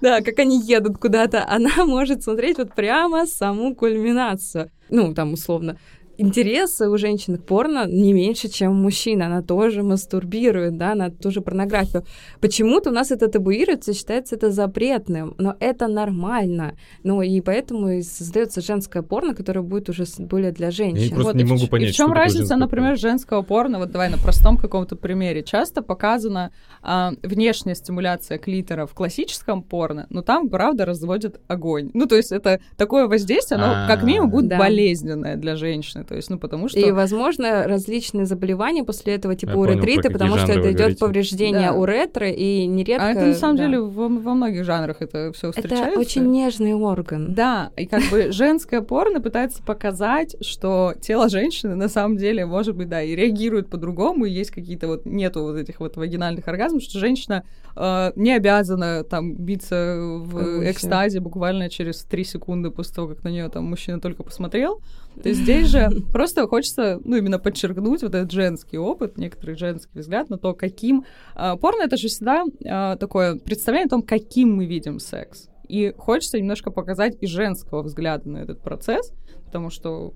да, как они едут куда-то. Она может смотреть вот прямо саму кульминацию. Ну, там, условно, интересы у женщин к порно не меньше, чем у мужчин. Она тоже мастурбирует, да, на ту же порнографию. Почему-то у нас это табуируется, считается это запретным, но это нормально. Ну, и поэтому и создается женское порно, которое будет уже более для женщин. просто Вот, не и в могу ч- и понять, в чем разница, например, женского порно? Вот давай на простом каком-то примере. Часто показана а, внешняя стимуляция клитора в классическом порно, но там, правда, разводят огонь. Ну, то есть это такое воздействие, оно как минимум будет Да. болезненное для женщины. То есть, ну, потому что... И, возможно, различные заболевания после этого, типа Я уретриты, потому что это идет повреждение Да. уретры, и нередко... А это на самом да. деле во, во многих жанрах это все встречается. Это очень нежный орган. Да, и как бы женское порно пытается показать, что тело женщины на самом деле, может быть, да, и реагирует по-другому, и есть какие-то вот, нету вот этих вот вагинальных оргазмов, что женщина э, не обязана там биться в экстазе буквально через три секунды после того, как на нее там мужчина только посмотрел. То есть здесь же просто хочется, ну, именно подчеркнуть вот этот женский опыт, некоторый женский взгляд на то, каким... э, порно — это же всегда э, такое представление о том, каким мы видим секс. И хочется немножко показать и женского взгляда на этот процесс, потому что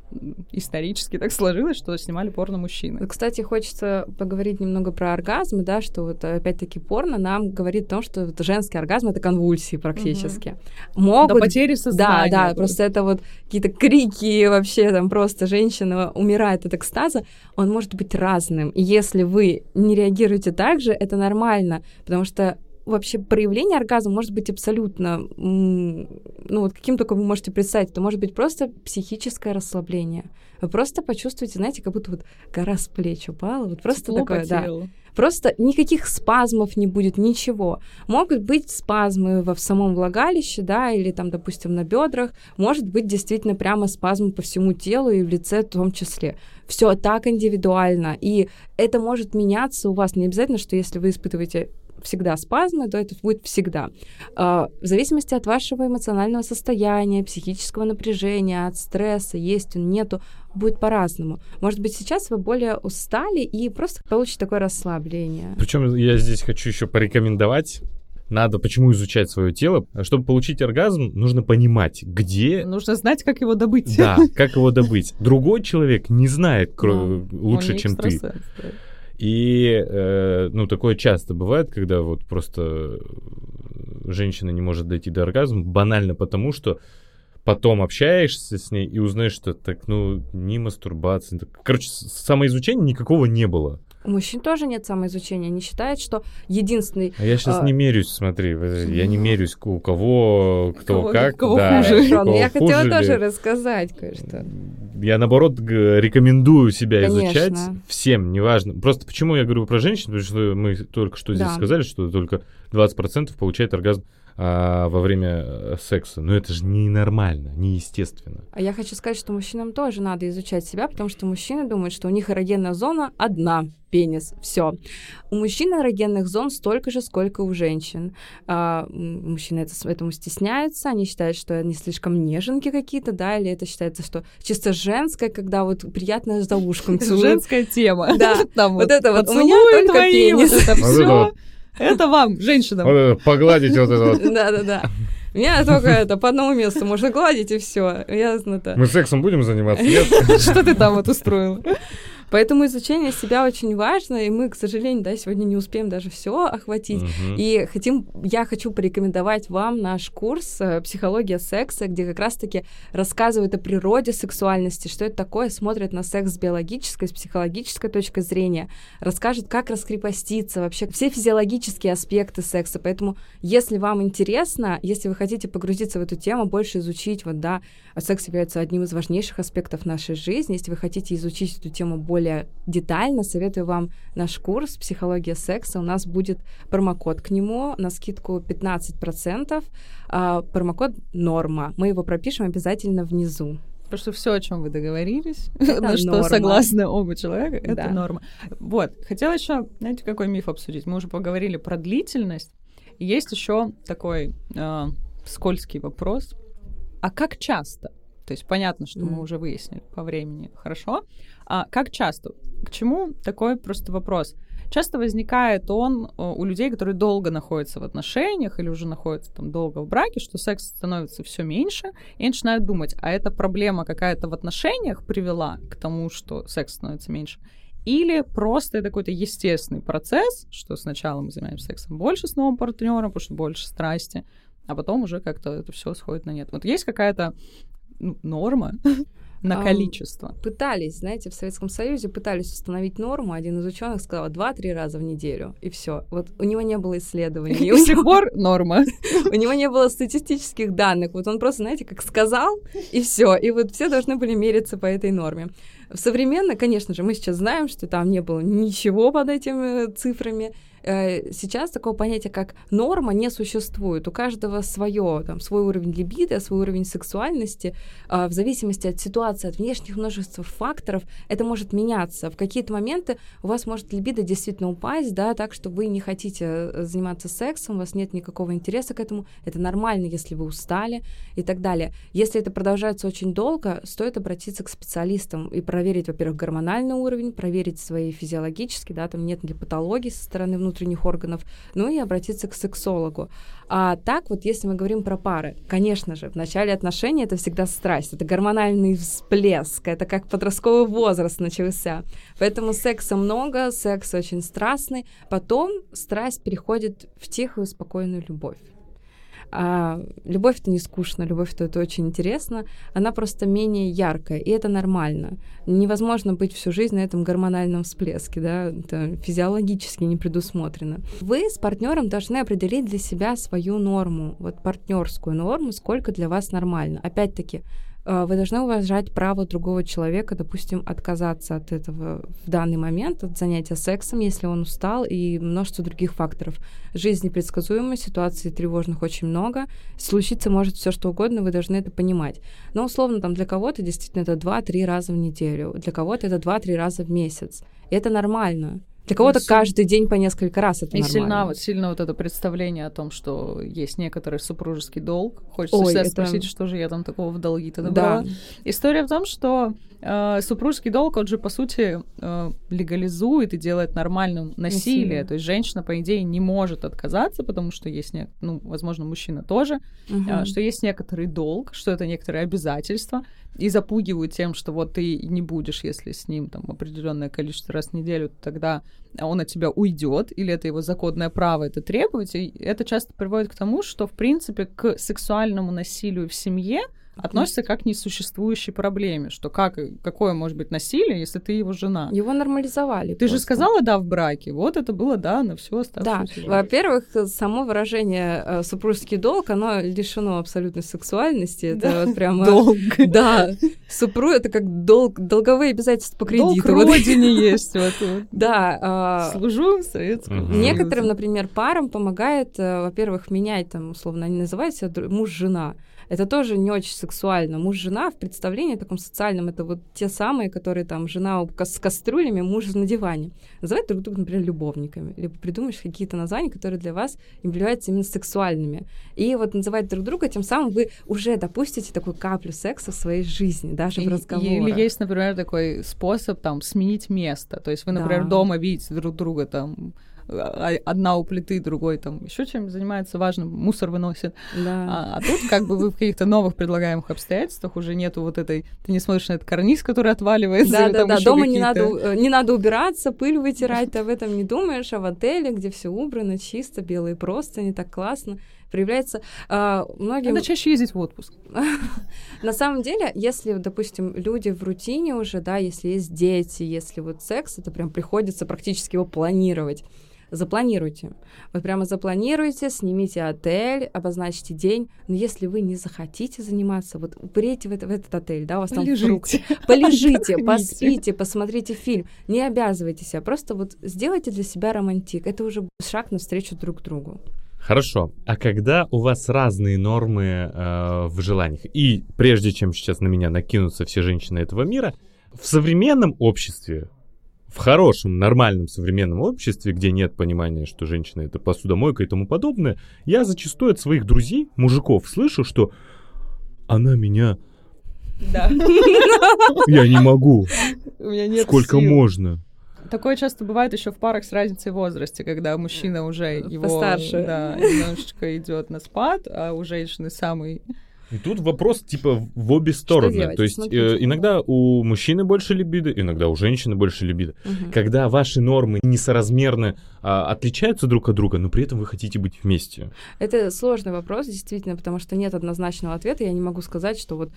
исторически так сложилось, что снимали порно мужчины. Кстати, хочется поговорить немного про оргазмы, да, что вот опять-таки порно нам говорит о том, что вот женский оргазм — это конвульсии практически. Могут... До потери Да, сознания. да, просто это вот какие-то крики вообще, там просто женщина умирает от экстаза, он может быть разным. И если вы не реагируете так же, это нормально, потому что вообще проявление оргазма может быть абсолютно, ну вот каким только вы можете представить, это может быть просто психическое расслабление. Вы просто почувствуете, знаете, как будто вот гора с плеч упала, вот просто Тепло такое, по да. Просто никаких спазмов не будет, ничего. Могут быть спазмы во в самом влагалище, да, или там, допустим, на бедрах. Может быть действительно прямо спазмы по всему телу и в лице в том числе. Все так индивидуально. И это может меняться у вас. Не обязательно, что если вы испытываете всегда спазмы, то это будет всегда. А, в зависимости от вашего эмоционального состояния, психического напряжения, от стресса, есть он, нету, будет по-разному. Может быть, сейчас вы более устали и просто получите такое расслабление. Причем я здесь хочу еще порекомендовать надо почему изучать свое тело. Чтобы получить оргазм, нужно понимать, где... Нужно знать, как его добыть. Да, как его добыть. Другой человек не знает кро... Ну, лучше, чем ты. да. И, э, ну, такое часто бывает, когда вот просто женщина не может дойти до оргазма, банально потому, что потом общаешься с ней и узнаешь, что так, ну, ни мастурбации. так- Короче, самоизучения никакого не было. У мужчин тоже нет самоизучения. Они считают, что единственный... А я сейчас А. не мерюсь, смотри, я не мерюсь, у кого, кто Кого- как. кого да, хуже. кого я хотела хуже тоже ли. рассказать кое-что. Я, наоборот, рекомендую себя Конечно. изучать всем, неважно. Просто почему я говорю про женщин, потому что мы только что здесь Да. сказали, что только 20% получает оргазм а, во время э, секса. Но это же ненормально, неестественно. А я хочу сказать, что мужчинам тоже надо изучать себя, потому что мужчины думают, что у них эрогенная зона одна, пенис, все. У мужчин эрогенных зон столько же, сколько у женщин. А, мужчины это, этому стесняются, они считают, что они слишком неженки какие-то, да, или это считается, что чисто женское, когда вот приятно за ушком целуют. Женская тема. Да. Вот это вот, у меня только пенис. Вот это все. Это вам, женщинам. Вот это, погладить вот это вот. Да-да-да. Меня только это по одному месту можно гладить, и все. Ясно-то. Мы сексом будем заниматься? Нет? Что ты там вот устроил? Поэтому изучение себя очень важно, и мы, к сожалению, да, сегодня не успеем даже все охватить. Мгм. И хотим, я хочу порекомендовать вам наш курс э, «Психология секса», где как раз-таки рассказывают о природе сексуальности, что это такое, смотрят на секс с биологической, с психологической точки зрения, расскажет, как раскрепоститься, вообще все физиологические аспекты секса. Поэтому, если вам интересно, если вы хотите погрузиться в эту тему, больше изучить, вот, да, секс является одним из важнейших аспектов нашей жизни, если вы хотите изучить эту тему более детально, советую вам наш курс «Психология секса». У нас будет промокод к нему на скидку 15%. а, промокод «Норма». Мы его пропишем обязательно внизу. Потому что все, о чем вы договорились, Это на что норма. согласны оба человека, это Да. норма. Вот, хотела еще, знаете, какой миф обсудить? Мы уже поговорили про длительность. Есть еще такой э, скользкий вопрос. А как часто? То есть понятно, что мы Мгм. уже выяснили по времени, хорошо. А как часто? К чему такой просто вопрос? Часто возникает он э, у людей, которые долго находятся в отношениях или уже находятся там долго в браке, что секс становится все меньше, и они начинают думать, а эта проблема какая-то в отношениях привела к тому, что секс становится меньше, или просто это какой-то естественный процесс, что сначала мы занимаемся сексом больше с новым партнером, потому что больше страсти, а потом уже как-то это все сходит на нет. Вот есть какая-то ну, норма на количество. Пытались, знаете, в Советском Союзе пытались установить норму. Один из ученых сказал 2-3 раза в неделю, и все. Вот у него не было исследований. До сих пор норма. У него не было статистических данных. Вот он просто, знаете, как сказал, и все. И вот все должны были мериться по этой норме. Современно, конечно же, мы сейчас знаем, что там не было ничего под этими цифрами. Э, Сейчас такого понятия, как норма, не существует. У каждого свое, там, свой уровень либидо, свой уровень сексуальности. А В зависимости от ситуации, от внешних множества факторов, это может меняться. В какие-то моменты у вас может либидо действительно упасть, да, так что вы не хотите э, заниматься сексом, у вас нет никакого интереса к этому. Это нормально, если вы устали и так далее. Если это продолжается очень долго, стоит обратиться к специалистам и проверить, во-первых, гормональный уровень, проверить свои физиологические, да, там нет ли патологии со стороны внутренних органов, ну и обратиться к сексологу. А так вот, если мы говорим про пары, конечно же, в начале отношений это всегда страсть, это гормональный всплеск, это как подростковый возраст начался. Поэтому секса много, секс очень страстный. Потом страсть переходит в тихую, спокойную любовь. А, любовь это не скучно, любовь это, это очень интересно, она просто менее яркая, и это нормально. Невозможно быть всю жизнь на этом гормональном всплеске, да, это физиологически не предусмотрено. Вы с партнером должны определить для себя свою норму, вот партнерскую норму, сколько для вас нормально. Опять-таки, вы должны уважать право другого человека, допустим, отказаться от этого в данный момент, от занятия сексом, если он устал, и множество других факторов. Жизнь непредсказуема, ситуаций тревожных очень много, случиться может все что угодно, вы должны это понимать. Но условно там для кого-то действительно это 2-3 раза в неделю, для кого-то это 2-3 раза в месяц. И это нормально. Для кого-то каждый день по несколько раз это И нормально. сильно, сильно вот это представление о том, что есть некоторый супружеский долг. Хочется Ой, всегда это- спросить, что же я там такого в долги-то набрала. Да. История в том, что э, супружеский долг, он же, по сути, э, легализует и делает нормальным насилие. Насилие. То есть женщина, по идее, не может отказаться, потому что есть, не... ну, возможно, мужчина тоже, Мгм. а, что есть некоторый долг, что это некоторые обязательства, и запугивают тем, что вот ты не будешь, если с ним там определенное количество раз в неделю, тогда он от тебя уйдет, или это его законное право это требовать, и это часто приводит к тому, что, в принципе, к сексуальному насилию в семье относится как к несуществующей проблеме, что как, какое может быть насилие, если ты его жена. Его нормализовали. Ты же просто. сказала «да» в браке, вот это было «да» на всю Да, оставшуюся жизнь. во-первых, само выражение э, супружеский долг, оно лишено абсолютной сексуальности. Это Да. вот прямо... Долг. Да, супруг это как долг, долговые обязательства по Долг кредиту. Вот. родине есть. Вот, вот. Да, а, Служу советскому. Некоторым, например, парам помогает, э, во-первых, менять, там, условно, они называют себя дру- муж-жена. Это тоже не очень сексуально. Муж-жена в представлении таком социальном это вот те самые, которые там жена с кастрюлями, муж на диване. Называют друг друга, например, любовниками. Либо придумаешь какие-то названия, которые для вас являются именно сексуальными. И вот называть друг друга, тем самым вы уже допустите такую каплю секса в своей жизни, даже в разговорах. Или есть, например, такой способ там сменить место. То есть вы, например, Да. дома видите друг друга там одна у плиты, другой там еще чем занимается важным, мусор выносит. Да. А, а тут как бы вы в каких-то новых предлагаемых обстоятельствах уже нету вот этой, ты не смотришь на этот карниз, который отваливается. Да, да, да. Дома не надо, э, не надо убираться, пыль вытирать, ты об этом не думаешь, а в отеле, где все убрано, чисто, белые просто, не так классно, проявляется а, многим... Надо чаще ездить в отпуск. На самом деле, если, допустим, люди в рутине уже, да, если есть дети, если вот секс, это прям приходится практически его планировать. Запланируйте. Вот прямо запланируйте, снимите отель, обозначьте день. Но если вы не захотите заниматься, вот приедете в, это- в этот отель, да, у вас там фрукты, Полежите. полежите, поспите, посмотрите фильм. Не обязывайте себя, просто вот сделайте для себя романтик. Это уже шаг навстречу друг другу. Хорошо. А когда у вас разные нормы э, в желаниях, и прежде чем сейчас на меня накинутся все женщины этого мира, в современном обществе, в хорошем, нормальном современном обществе, где нет понимания, что женщина это посудомойка и тому подобное, я зачастую от своих друзей, мужиков, слышу, что она меня... Да. Я не могу. У меня нет Сколько сил. можно? Такое часто бывает еще в парах с разницей в возрасте, когда мужчина уже его Постарше. да, немножечко идет на спад, а у женщины самый И тут вопрос типа в обе стороны. То есть Смотрите. э, иногда у мужчины больше либидо, иногда у женщины больше либидо. Мгм. Когда ваши нормы несоразмерно а, отличаются друг от друга, но при этом вы хотите быть вместе. Это сложный вопрос, действительно, потому что нет однозначного ответа. Я не могу сказать, что вот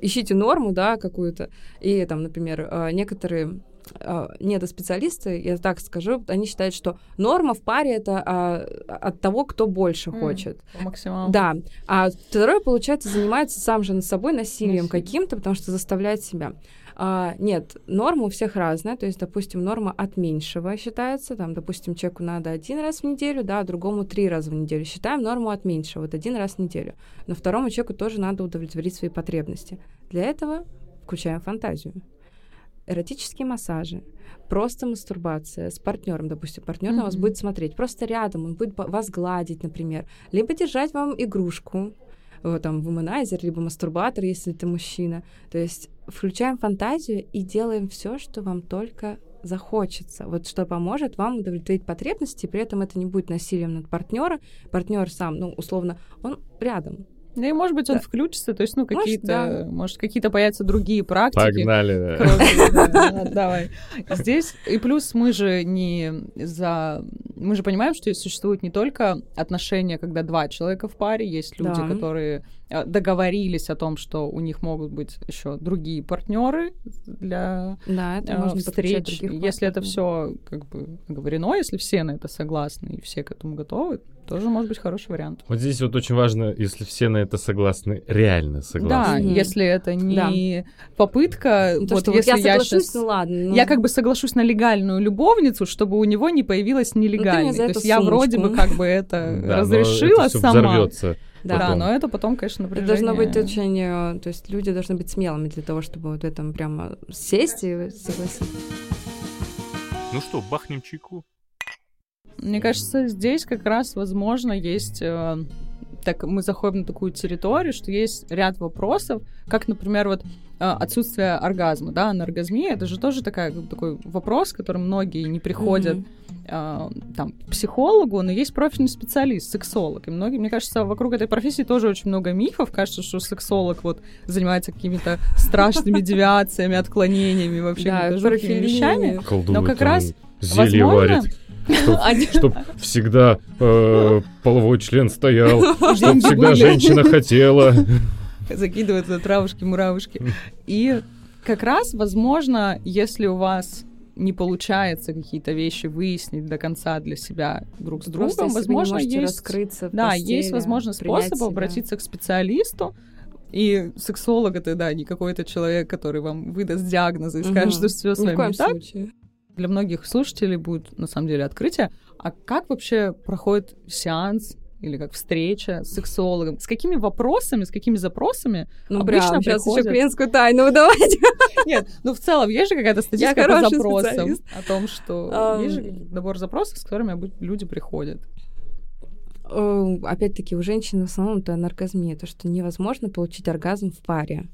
ищите норму, да, какую-то. И там, например, э, некоторые э, недоспециалисты, я так скажу, они считают, что норма в паре это а, от того, кто больше М. хочет. по максималу. Да. А второй, получается, занимается сам же над собой насилием Насилием. каким-то, потому что заставляет себя. А, нет, норма у всех разная. То есть, допустим, норма от меньшего считается. Там, допустим, человеку надо один раз в неделю, да, а другому три раза в неделю. Считаем норму от меньшего, вот один раз в неделю. Но второму человеку тоже надо удовлетворить свои потребности. Для этого включаем фантазию. Эротические массажи, просто мастурбация с партнером, допустим, партнер на вас будет смотреть просто рядом, он будет вас гладить, например, либо держать вам игрушку, э, там, вуманайзер, либо мастурбатор, если ты мужчина. То есть включаем фантазию и делаем все, что вам только захочется. Вот что поможет вам удовлетворить потребности, при этом это не будет насилием над партнера. Партнер сам, ну, условно, он рядом. Да и, может быть, он Да. включится, то есть, ну, Может, какие-то, да. может, какие-то появятся другие практики. Погнали. Кроме- да, да, Давай. Здесь и плюс мы же не за... Мы же понимаем, что существуют не только отношения, когда два человека в паре, есть люди, Да. которые э, договорились о том, что у них могут быть еще другие партнеры для Да, это э, можно встреч. Если это все как бы говорено, если все на это согласны и все к этому готовы, Тоже может быть хороший вариант. Вот здесь вот очень важно, если все на это согласны, реально Да, согласны. Мгм. если это не попытка, Ну, то, вот что вот если я я щас- ну ладно. ну, Я как бы соглашусь на легальную любовницу, чтобы у него не появилась нелегальной. за То это есть я вроде бы как бы это Да, разрешила это сама. да. Да, но это потом, конечно, Это напряжение. должно быть очень... э, То есть люди должны быть смелыми для того, чтобы вот в этом прямо сесть и согласиться. Ну что, бахнем чайку? Мне кажется, здесь как раз, возможно, есть... э, так мы заходим на такую территорию, что есть ряд вопросов, как, например, вот э, отсутствие оргазма, да, аноргазмия, это же тоже такая, такой вопрос, к которому многие не приходят э, там, к психологу, но есть профильный специалист, сексолог. И многие, мне кажется, вокруг этой профессии тоже очень много мифов. Кажется, что сексолог вот занимается какими-то страшными девиациями, отклонениями, вообще какими-то жуткими вещами. Но как раз, зелье возможно, варит, чтоб всегда э, половой член стоял, чтоб Деньги всегда женщина хотела. закидывают туда травушки-муравушки. И как раз, возможно, если у вас не получается какие-то вещи выяснить до конца для себя друг с Просто другом, если вы не возможно, есть раскрыться в Да, постели, есть, возможно, способ себя. обратиться к специалисту. И сексолог это, да, не какой-то человек, который вам выдаст диагнозы и скажет, что все с Ни в вами коем не так. случае. Для многих слушателей будет, на самом деле, открытие. А как вообще проходит сеанс или как встреча с сексологом? С какими вопросами, с какими запросами? Ну, Обычно прям, сейчас еще клиентскую тайну выдавать. Нет, ну в целом есть же какая-то статистика по хороший запросам специалист. о том, что Ам. есть же набор запросов, с которыми люди приходят. Э, Опять-таки, у женщин в основном это анаргазмия, то, что невозможно получить оргазм в паре.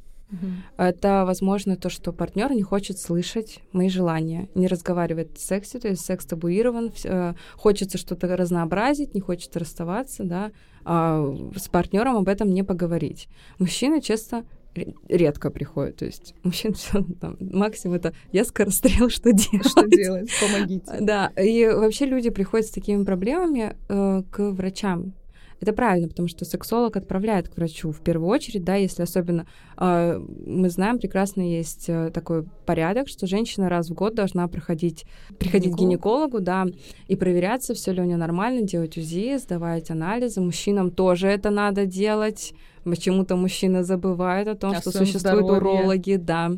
Это, возможно, то, что партнер не хочет слышать мои желания, не разговаривает в сексе, то есть секс табуирован, э, хочется что-то разнообразить, не хочет расставаться, да, а с партнером об этом не поговорить. Мужчины часто ре- редко приходят, то есть мужчин там, максимум это я скорострел, что делать? Что делать? Помогите. Да, и вообще люди приходят с такими проблемами э, к врачам. Это правильно, потому что сексолог отправляет к врачу в первую очередь, да, если особенно э, мы знаем прекрасно есть э, такой порядок, что женщина раз в год должна проходить, приходить к Гинеколог. гинекологу, да, и проверяться, все ли у нее нормально, делать УЗИ, сдавать анализы. Мужчинам тоже это надо делать. Почему-то мужчины забывают о том, О что существуют здоровье. урологи, да.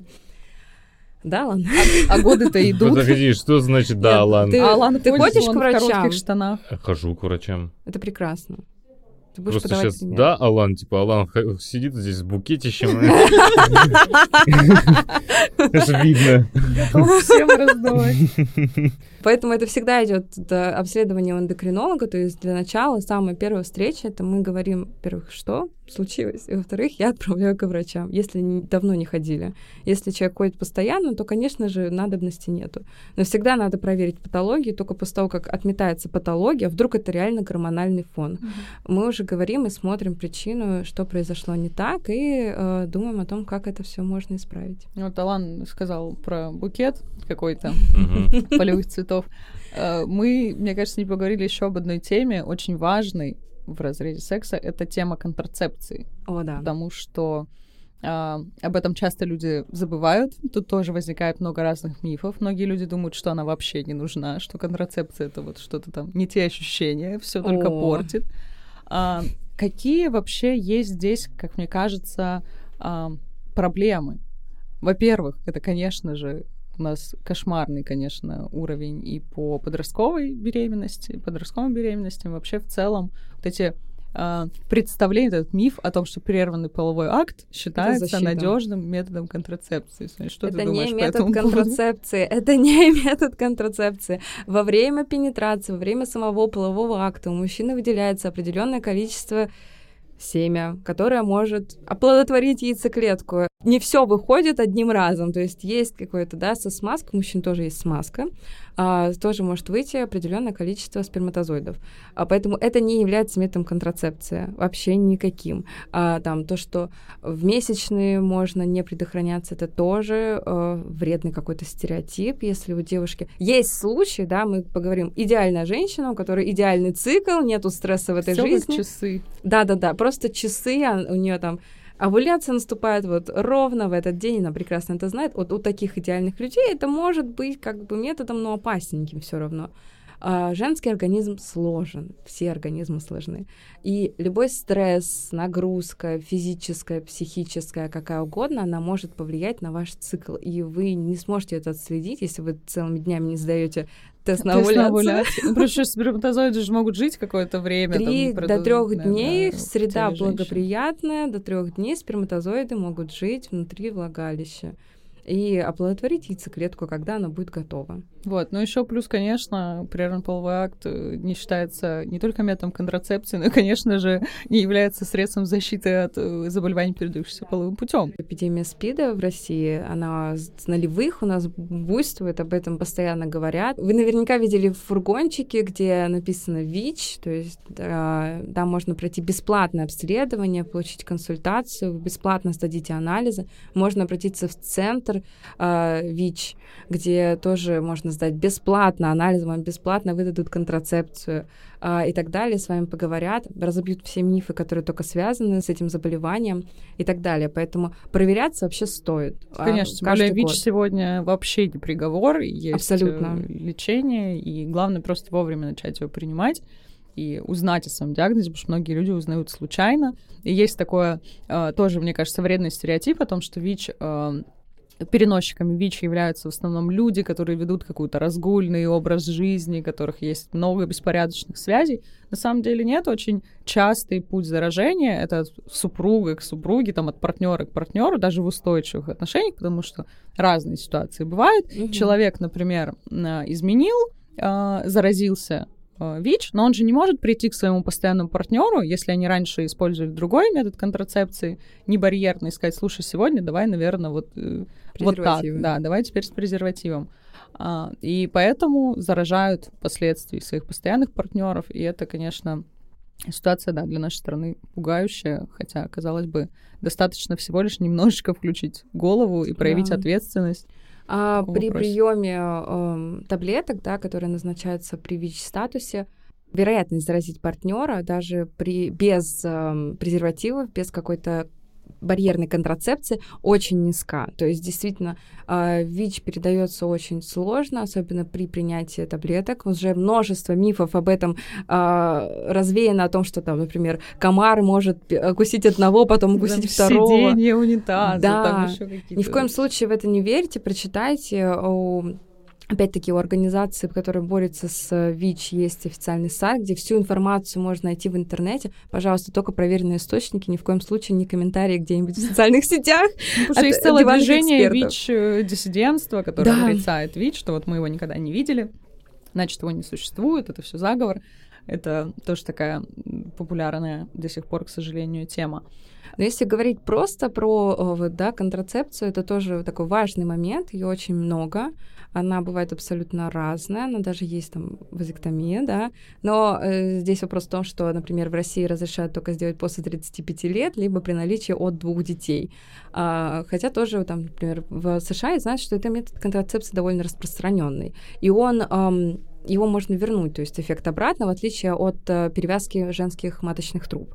Да, ладно. А годы-то идут. Подожди, что значит да, Нет, ладно? ты- А Алан ты ходишь к в врачам? коротких штанах. Хожу к врачам. Это прекрасно. Ты будешь Просто подавать сейчас, пример. да, Алан, типа, Алан сидит здесь с букетищем. Это же видно. Всем. Поэтому это всегда идет до обследования у эндокринолога. То есть для начала самая первая встреча, это мы говорим, во-первых, что случилось, и во-вторых, я отправляю к врачам, если давно не ходили. Если человек ходит постоянно, то, конечно же, надобности нету. Но всегда надо проверить патологию, только после того, как отметается патология, вдруг это реально гормональный фон. Мы уже говорим и смотрим причину, что произошло не так, и э, думаем о том, как это все можно исправить. Вот Алан сказал про букет какой-то полевых цветов. Э, Мы, мне кажется, не поговорили еще об одной теме, очень важной в разрезе секса. Это тема контрацепции. О, да. Потому что а, об этом часто люди забывают. Тут тоже возникает много разных мифов. Многие люди думают, что она вообще не нужна, что контрацепция это вот что-то там не те ощущения, все только О. портит. А, какие вообще есть здесь, как мне кажется, а, проблемы? Во-первых, это, конечно же, у нас кошмарный, конечно, уровень и по подростковой беременности, подростковой беременности, вообще в целом вот эти а, представление, этот миф о том, что прерванный половой акт считается надежным методом контрацепции. Соня, Что это ты думаешь не по метод этому поводу? контрацепции. Это не метод контрацепции. Во время пенетрации, во время самого полового акта у мужчины выделяется определенное количество семя, которое может оплодотворить яйцеклетку. Не все выходит одним разом. То есть есть какой-то, да, со смазкой, у мужчин тоже есть смазка, а, тоже может выйти определенное количество сперматозоидов. А, поэтому это не является методом контрацепции вообще никаким. А, там то, что в месячные можно не предохраняться, это тоже э, вредный какой-то стереотип, если у девушки... Есть случаи, да, мы поговорим, идеальная женщина, у которой идеальный цикл, нету стресса в этой Всё жизни. часы. Да-да-да, просто часы, а у нее там овуляция наступает вот ровно в этот день, она прекрасно это знает. Вот у таких идеальных людей это может быть как бы методом, но опасненьким все равно. А, женский организм сложен, все организмы сложны. И любой стресс, нагрузка физическая, психическая, какая угодно, она может повлиять на ваш цикл. И вы не сможете это отследить, если вы целыми днями не сдаете тест на овуляцию. Ну, просто сперматозоиды же могут жить какое-то время. Три до трех дней, среда благоприятная, до трех дней сперматозоиды могут жить внутри влагалища и оплодотворить яйцеклетку, когда она будет готова. Вот, ну еще плюс, конечно, прерван половой акт э, не считается не только методом контрацепции, но, конечно же, не является средством защиты от э, заболеваний, передающихся половым путем. Эпидемия СПИДа в России, она с нулевых у нас буйствует, об этом постоянно говорят. Вы наверняка видели фургончики, где написано ВИЧ, то есть да, там можно пройти бесплатное обследование, получить консультацию, бесплатно сдадите анализы, можно обратиться в центр э, ВИЧ, где тоже можно сдать бесплатно анализ, вам бесплатно выдадут контрацепцию а, и так далее, с вами поговорят, разобьют все мифы, которые только связаны с этим заболеванием и так далее. Поэтому проверяться вообще стоит. А, Конечно, тем более ВИЧ сегодня вообще не приговор, есть Абсолютно. Э, лечение, и главное просто вовремя начать его принимать и узнать о своем диагнозе, потому что многие люди узнают случайно. И есть такое э, тоже, мне кажется, вредный стереотип о том, что ВИЧ э, переносчиками ВИЧ являются в основном люди, которые ведут какой-то разгульный образ жизни, у которых есть много беспорядочных связей. На самом деле нет, очень частый путь заражения — это от супруга к супруге, там, от партнера к партнеру, даже в устойчивых отношениях, потому что разные ситуации бывают. Угу. Человек, например, изменил, а, заразился Э, ВИЧ, но он же не может прийти к своему постоянному партнеру, если они раньше использовали другой метод контрацепции, не барьерный, сказать, слушай, сегодня давай, наверное, вот, э, вот так, да, давай теперь с презервативом. А, и поэтому заражают впоследствии своих постоянных партнеров, и это, конечно, ситуация, да, для нашей страны пугающая, хотя, казалось бы, достаточно всего лишь немножечко включить голову и проявить да. ответственность. А при приеме э, таблеток, да, которые назначаются при ВИЧ-статусе, вероятность заразить партнера даже при, без э, презервативов, без какой-то барьерной контрацепции очень низка. То есть действительно э, ВИЧ передается очень сложно, особенно при принятии таблеток. Уже множество мифов об этом э, развеяно, о том, что там, например, комар может укусить одного, потом укусить там второго. Сиденье унитаза, да. там еще какие-то... Ни в коем случае в это не верьте, прочитайте о Опять-таки у организации, которая борется с ВИЧ, есть официальный сайт, где всю информацию можно найти в интернете. Пожалуйста, только проверенные источники, ни в коем случае не комментарии где-нибудь в социальных сетях. Потому что есть целое движение ВИЧ-диссидентства, которое отрицает ВИЧ, что вот мы его никогда не видели, значит, его не существует, это все заговор. Это тоже такая популярная до сих пор, к сожалению, тема. Но если говорить просто про да, контрацепцию, это тоже такой важный момент, ее очень много. Она бывает абсолютно разная, она даже есть там вазэктомия, да. Но э, здесь вопрос в том, что, например, в России разрешают только сделать после 35 лет, либо при наличии от двух детей. А, хотя тоже, там, например, в США я знаю, что это метод контрацепции довольно распространенный. И он эм, его можно вернуть, то есть эффект обратно, в отличие от э, перевязки женских маточных труб.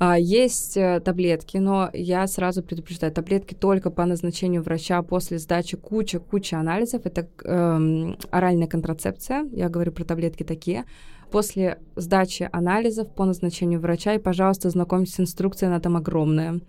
А, есть э, таблетки, но я сразу предупреждаю, таблетки только по назначению врача после сдачи куча-куча анализов. Это э, оральная контрацепция, я говорю про таблетки такие. После сдачи анализов по назначению врача, и, пожалуйста, знакомьтесь с инструкцией, она там огромная.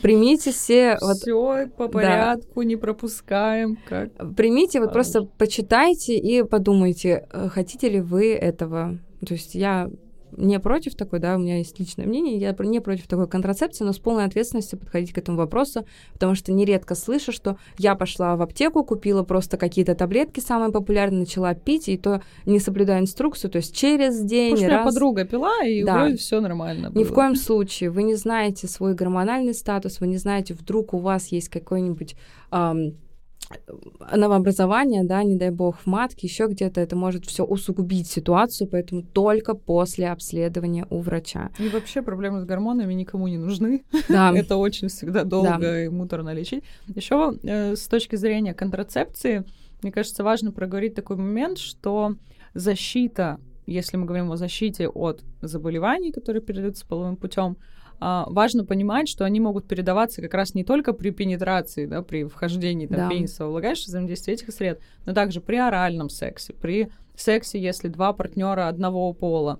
Примите все... Все вот, по порядку, да. не пропускаем. Как... Примите, вот просто почитайте и подумайте, э, хотите ли вы этого. То есть я не против такой, да, у меня есть личное мнение, я не против такой контрацепции, но с полной ответственностью подходить к этому вопросу, потому что нередко слышу, что я пошла в аптеку, купила просто какие-то таблетки самые популярные, начала пить, и то не соблюдая инструкцию, то есть через день, Потому раз... что подруга пила, и да. вроде все нормально было. Ни в коем случае. Вы не знаете свой гормональный статус, вы не знаете, вдруг у вас есть какой-нибудь... Эм, новообразование, да, не дай бог, в матке, еще где-то, это может все усугубить ситуацию, поэтому только после обследования у врача. И вообще проблемы с гормонами никому не нужны. Да. это очень всегда долго да. и муторно лечить. Еще э, с точки зрения контрацепции, мне кажется, важно проговорить такой момент, что защита, если мы говорим о защите от заболеваний, которые передаются половым путем, важно понимать, что они могут передаваться как раз не только при пенетрации, да, при вхождении там, да. пениса во влагалище, взаимодействии этих сред, но также при оральном сексе, при сексе, если два партнера одного пола.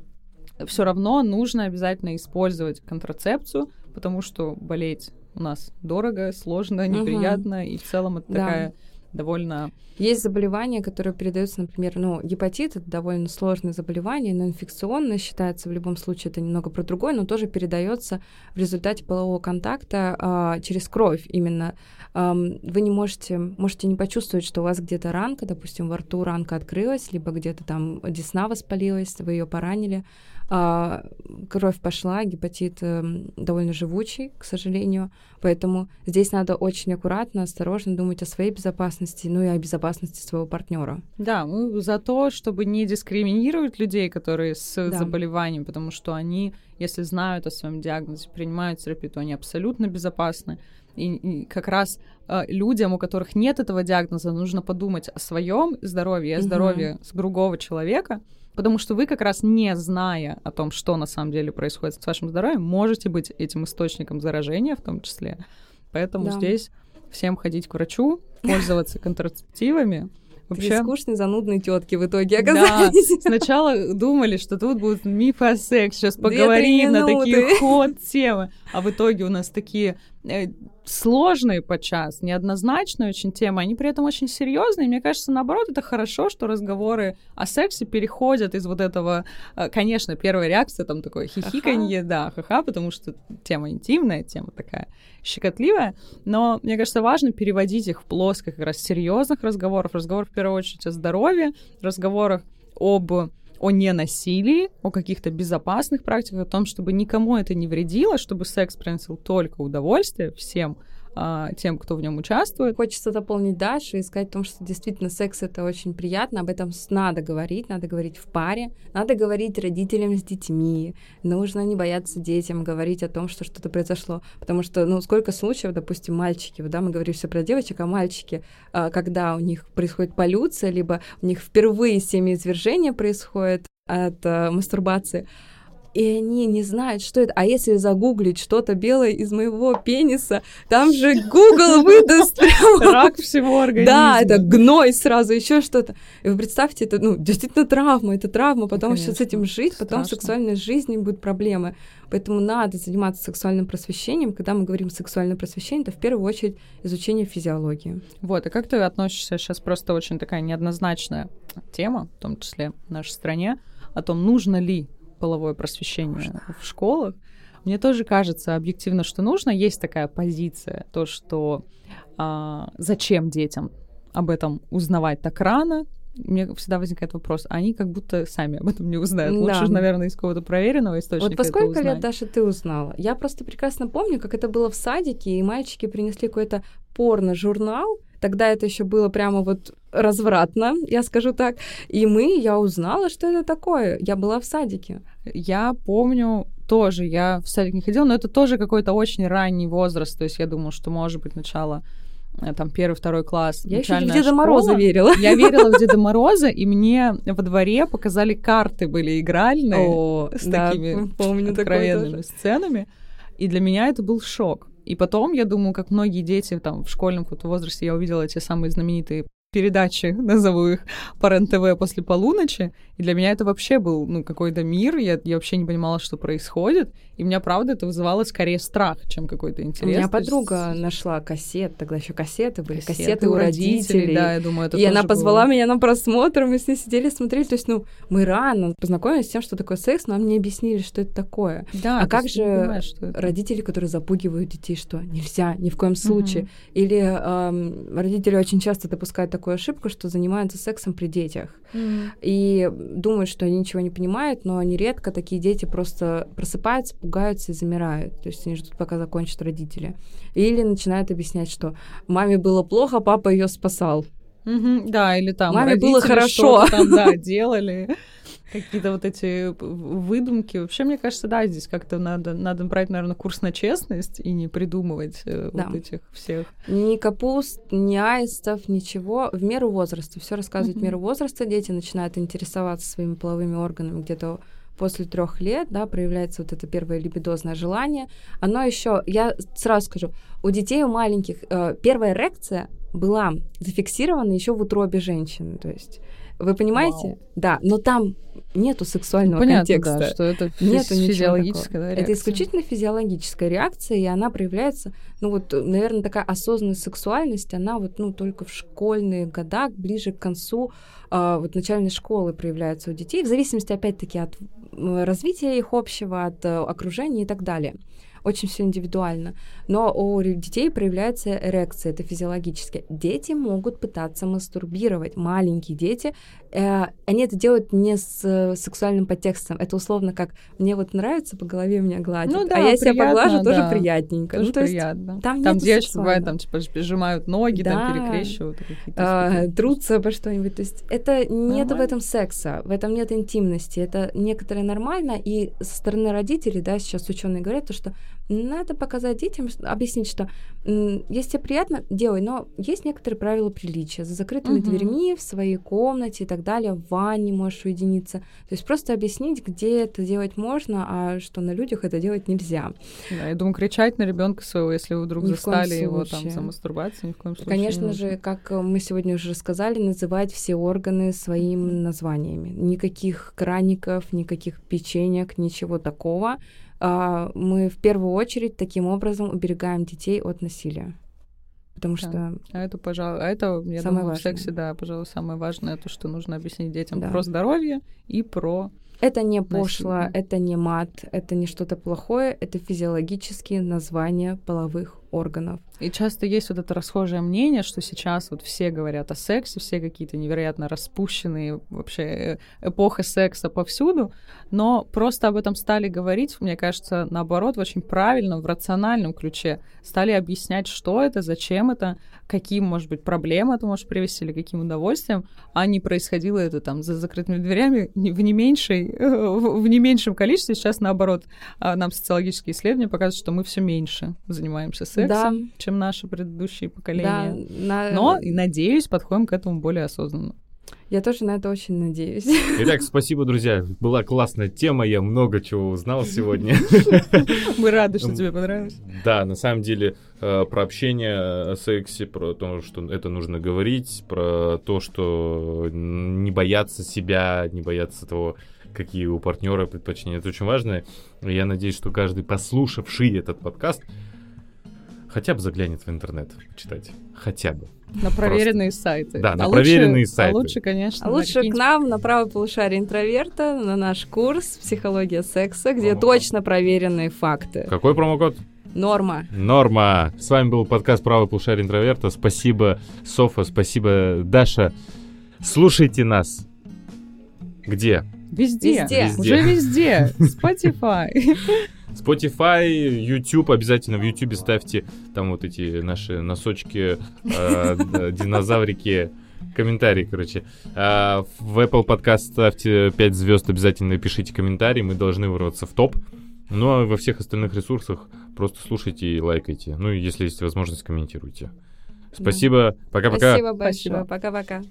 Все равно нужно обязательно использовать контрацепцию, потому что болеть у нас дорого, сложно, неприятно, и в целом это Да. такая довольно... Есть заболевания, которые передаются, например, ну, гепатит это довольно сложное заболевание, но инфекционное считается в любом случае, это немного про другое, но тоже передается в результате полового контакта а, через кровь именно. Ам, вы не можете, можете не почувствовать, что у вас где-то ранка, допустим, во рту ранка открылась, либо где-то там десна воспалилась, вы ее поранили, а, кровь пошла, гепатит эм, довольно живучий, к сожалению, поэтому здесь надо очень аккуратно, осторожно думать о своей безопасности, ну и о безопасности своего партнера. Да, мы за то, чтобы не дискриминировать людей, которые с Да. заболеванием, потому что они, если знают о своем диагнозе, принимают терапию, то они абсолютно безопасны. И, и как раз э, людям, у которых нет этого диагноза, нужно подумать о своем здоровье, о здоровье с другого человека, потому что вы как раз не зная о том, что на самом деле происходит с вашим здоровьем, можете быть этим источником заражения в том числе. Поэтому Да. здесь всем ходить к врачу, пользоваться контрацептивами. Вообще, скучные, занудные тетки в итоге да, оказались. сначала думали, что тут будут мифы о сексе, сейчас поговорим на такие ход темы, а в итоге у нас такие сложные подчас, неоднозначные очень темы, они при этом очень серьезные. Мне кажется, наоборот, это хорошо, что разговоры о сексе переходят из вот этого, э, конечно, первая реакция там такое хихиканье, да, ха-ха, потому что тема интимная, тема такая щекотливая, но мне кажется, важно переводить их в плоскость как раз серьезных разговоров, разговоров в первую очередь о здоровье, разговорах об о ненасилии, о каких-то безопасных практиках, о том, чтобы никому это не вредило, чтобы секс приносил только удовольствие всем а, тем, кто в нем участвует. Хочется дополнить Дашу и сказать о том, что действительно секс это очень приятно, об этом надо говорить, надо говорить в паре, надо говорить родителям с детьми, нужно не бояться детям говорить о том, что что-то произошло, потому что, ну, сколько случаев, допустим, мальчики, да, мы говорим все про девочек, а мальчики, а, когда у них происходит полюция, либо у них впервые семяизвержение происходит от а, мастурбации, и они не знают, что это. А если загуглить что-то белое из моего пениса, там же Google выдаст Рак всего организма. да, это гной сразу, еще что-то. И вы представьте, это ну, действительно травма, это травма, потом еще с этим жить, потом в сексуальной жизни будут проблемы. Поэтому надо заниматься сексуальным просвещением. Когда мы говорим сексуальное просвещение, это в первую очередь изучение физиологии. Вот, и как ты относишься, сейчас просто очень такая неоднозначная тема, в том числе в нашей стране, о том, нужно ли половое просвещение в школах. Мне тоже кажется объективно, что нужно. Есть такая позиция, то, что а, зачем детям об этом узнавать так рано, мне всегда возникает вопрос, а они как будто сами об этом не узнают. Да. Лучше наверное, из какого-то проверенного источника Вот это сколько лет, Даша, ты узнала? Я просто прекрасно помню, как это было в садике, и мальчики принесли какой-то порно-журнал. Тогда это еще было прямо вот развратно, я скажу так. И мы, я узнала, что это такое. Я была в садике. Я помню тоже, я в садик не ходила, но это тоже какой-то очень ранний возраст. То есть я думаю, что может быть начало э, там первый, второй класс. Я еще в Деда школа. Мороза верила. Я верила в Деда Мороза, и мне во дворе показали карты были игральные О, с да, такими помню откровенными сценами. И для меня это был шок. И потом, я думаю, как многие дети там в школьном каком-то возрасте, я увидела эти самые знаменитые передачи, назову их, по РЕН-ТВ после полуночи. И для меня это вообще был, ну, какой-то мир. Я, я вообще не понимала, что происходит. И меня, правда, это вызывало скорее страх, чем какой-то У интерес. меня То есть подруга нашла кассет, тогда еще кассеты были, кассеты, кассеты у родителей. Да, я думаю, это и она позвала было. меня на просмотр, мы с ней сидели, смотрели. То есть, ну, мы рано познакомились с тем, что такое секс, нам не объяснили, что это такое. Да, А как же понимаешь. Родители, которые запугивают детей, что нельзя, ни в коем случае. Или эм, родители очень часто допускают такую ошибку, что занимаются сексом при детях. Мгм. И думают, что они ничего не понимают, но нередко такие дети просто просыпаются, пугаются и замирают. То есть они ждут, пока закончат родители. Или начинают объяснять, что маме было плохо, папа ее спасал. Мгм, да, или там Маме было хорошо. там, да, делали. Какие-то вот эти выдумки. Вообще, мне кажется, да, здесь как-то надо, надо брать, наверное, курс на честность и не придумывать э, Да. вот этих всех. Ни капуст, ни аистов, ничего. В меру возраста. Все рассказывать в Мгм. меру возраста. Дети начинают интересоваться своими половыми органами где-то после трех лет, да, проявляется вот это первое либидозное желание. Оно еще, я сразу скажу, у детей, у маленьких, э, первая эрекция была зафиксирована еще в утробе женщины. То есть Вы понимаете? Вау. Да, но там нету сексуального Понятно, контекста. да, что это Нету физиологическая да, Это реакция. исключительно физиологическая реакция, и она проявляется, ну вот, наверное, такая осознанная сексуальность, она вот, ну, только в школьные года, ближе к концу а, вот начальной школы проявляется у детей, в зависимости, опять-таки, от развития их общего, от э, окружения и так далее. Очень все индивидуально. Но у детей проявляется эрекция, это физиологически. Дети могут пытаться мастурбировать. Маленькие дети, э, они это делают не с э, сексуальным подтекстом. Это условно как «мне вот нравится по голове меня гладить, Ну да, а я себя приятно, поглажу, тоже да. приятненько». Тоже ну, то есть приятно. там Там девочки бывают, там, типа, сжимают ноги, там, Да. перекрещивают. и какие-то а, трутся по что-нибудь. То есть это нет в этом секса, в этом нет интимности. Это некоторое нормально. И со стороны родителей, да, сейчас ученые говорят, то, что надо показать детям, объяснить, что если тебе приятно, делай, но есть некоторые правила приличия. За закрытыми Мгм. дверьми, в своей комнате и так далее, в ванне можешь уединиться. То есть просто объяснить, где это делать можно, а что на людях это делать нельзя. Да, я думаю, кричать на ребенка своего, если вы вдруг Ни застали его там за мастурбацией, ни в коем случае. Конечно не же, как мы сегодня уже рассказали, называть все органы своими названиями. Никаких краников, никаких печенек, ничего такого. А, Мы в первую очередь таким образом уберегаем детей от насилия. Потому Да. что А это, пожалуй, а это, я Самое думаю, в важное. сексе, да, пожалуй, самое важное, то, что нужно объяснить детям Да. про здоровье и про... это не пошло, Насилие. это не мат, это не что-то плохое, это физиологические названия половых органов. И часто есть вот это расхожее мнение, что сейчас вот все говорят о сексе, все какие-то невероятно распущенные, вообще э, эпоха секса повсюду, но просто об этом стали говорить, мне кажется, наоборот, в очень правильном, в рациональном ключе. Стали объяснять, что это, зачем это, каким, может быть, проблем это может привести или каким удовольствием, а не происходило это там за закрытыми дверями в не меньшей, в в не меньшем количестве. Сейчас, наоборот, а, нам социологические исследования показывают, что мы все меньше занимаемся сексом, Да. чем наши предыдущие Да, поколения. на- Но, и надеюсь, подходим к этому более осознанно. я тоже на это очень надеюсь. Итак, спасибо, друзья. Была классная тема, я много чего узнал сегодня. Мы рады, что тебе понравилось. Да, на самом деле э, про общение о сексе, про то, что это нужно говорить, про то, что не бояться себя, не бояться того, какие у партнера предпочтения. Это очень важно. Я надеюсь, что каждый, послушавший этот подкаст, хотя бы заглянет в интернет читать. Хотя бы. На проверенные сайты. Да, на А проверенные лучше- сайты. А лучше, конечно, А на лучше к нам на правое полушарие интроверта, на наш курс «Психология секса», где Промокод. точно проверенные факты. Какой промокод? Норма. Норма. С вами был подкаст «Правый полушарий интроверта». Спасибо, Софа, спасибо, Даша. Слушайте нас. Где? Везде. Везде. Уже везде. Spotify. Spotify, YouTube, обязательно в YouTube ставьте там вот эти наши носочки, э, динозаврики, комментарии, короче. А, в Apple Podcast ставьте 5 звезд, обязательно пишите комментарии, мы должны вырваться в топ. Ну а во всех остальных ресурсах просто слушайте и лайкайте. Ну и если есть возможность, комментируйте. Спасибо, пока-пока. Спасибо большое. Пока-пока.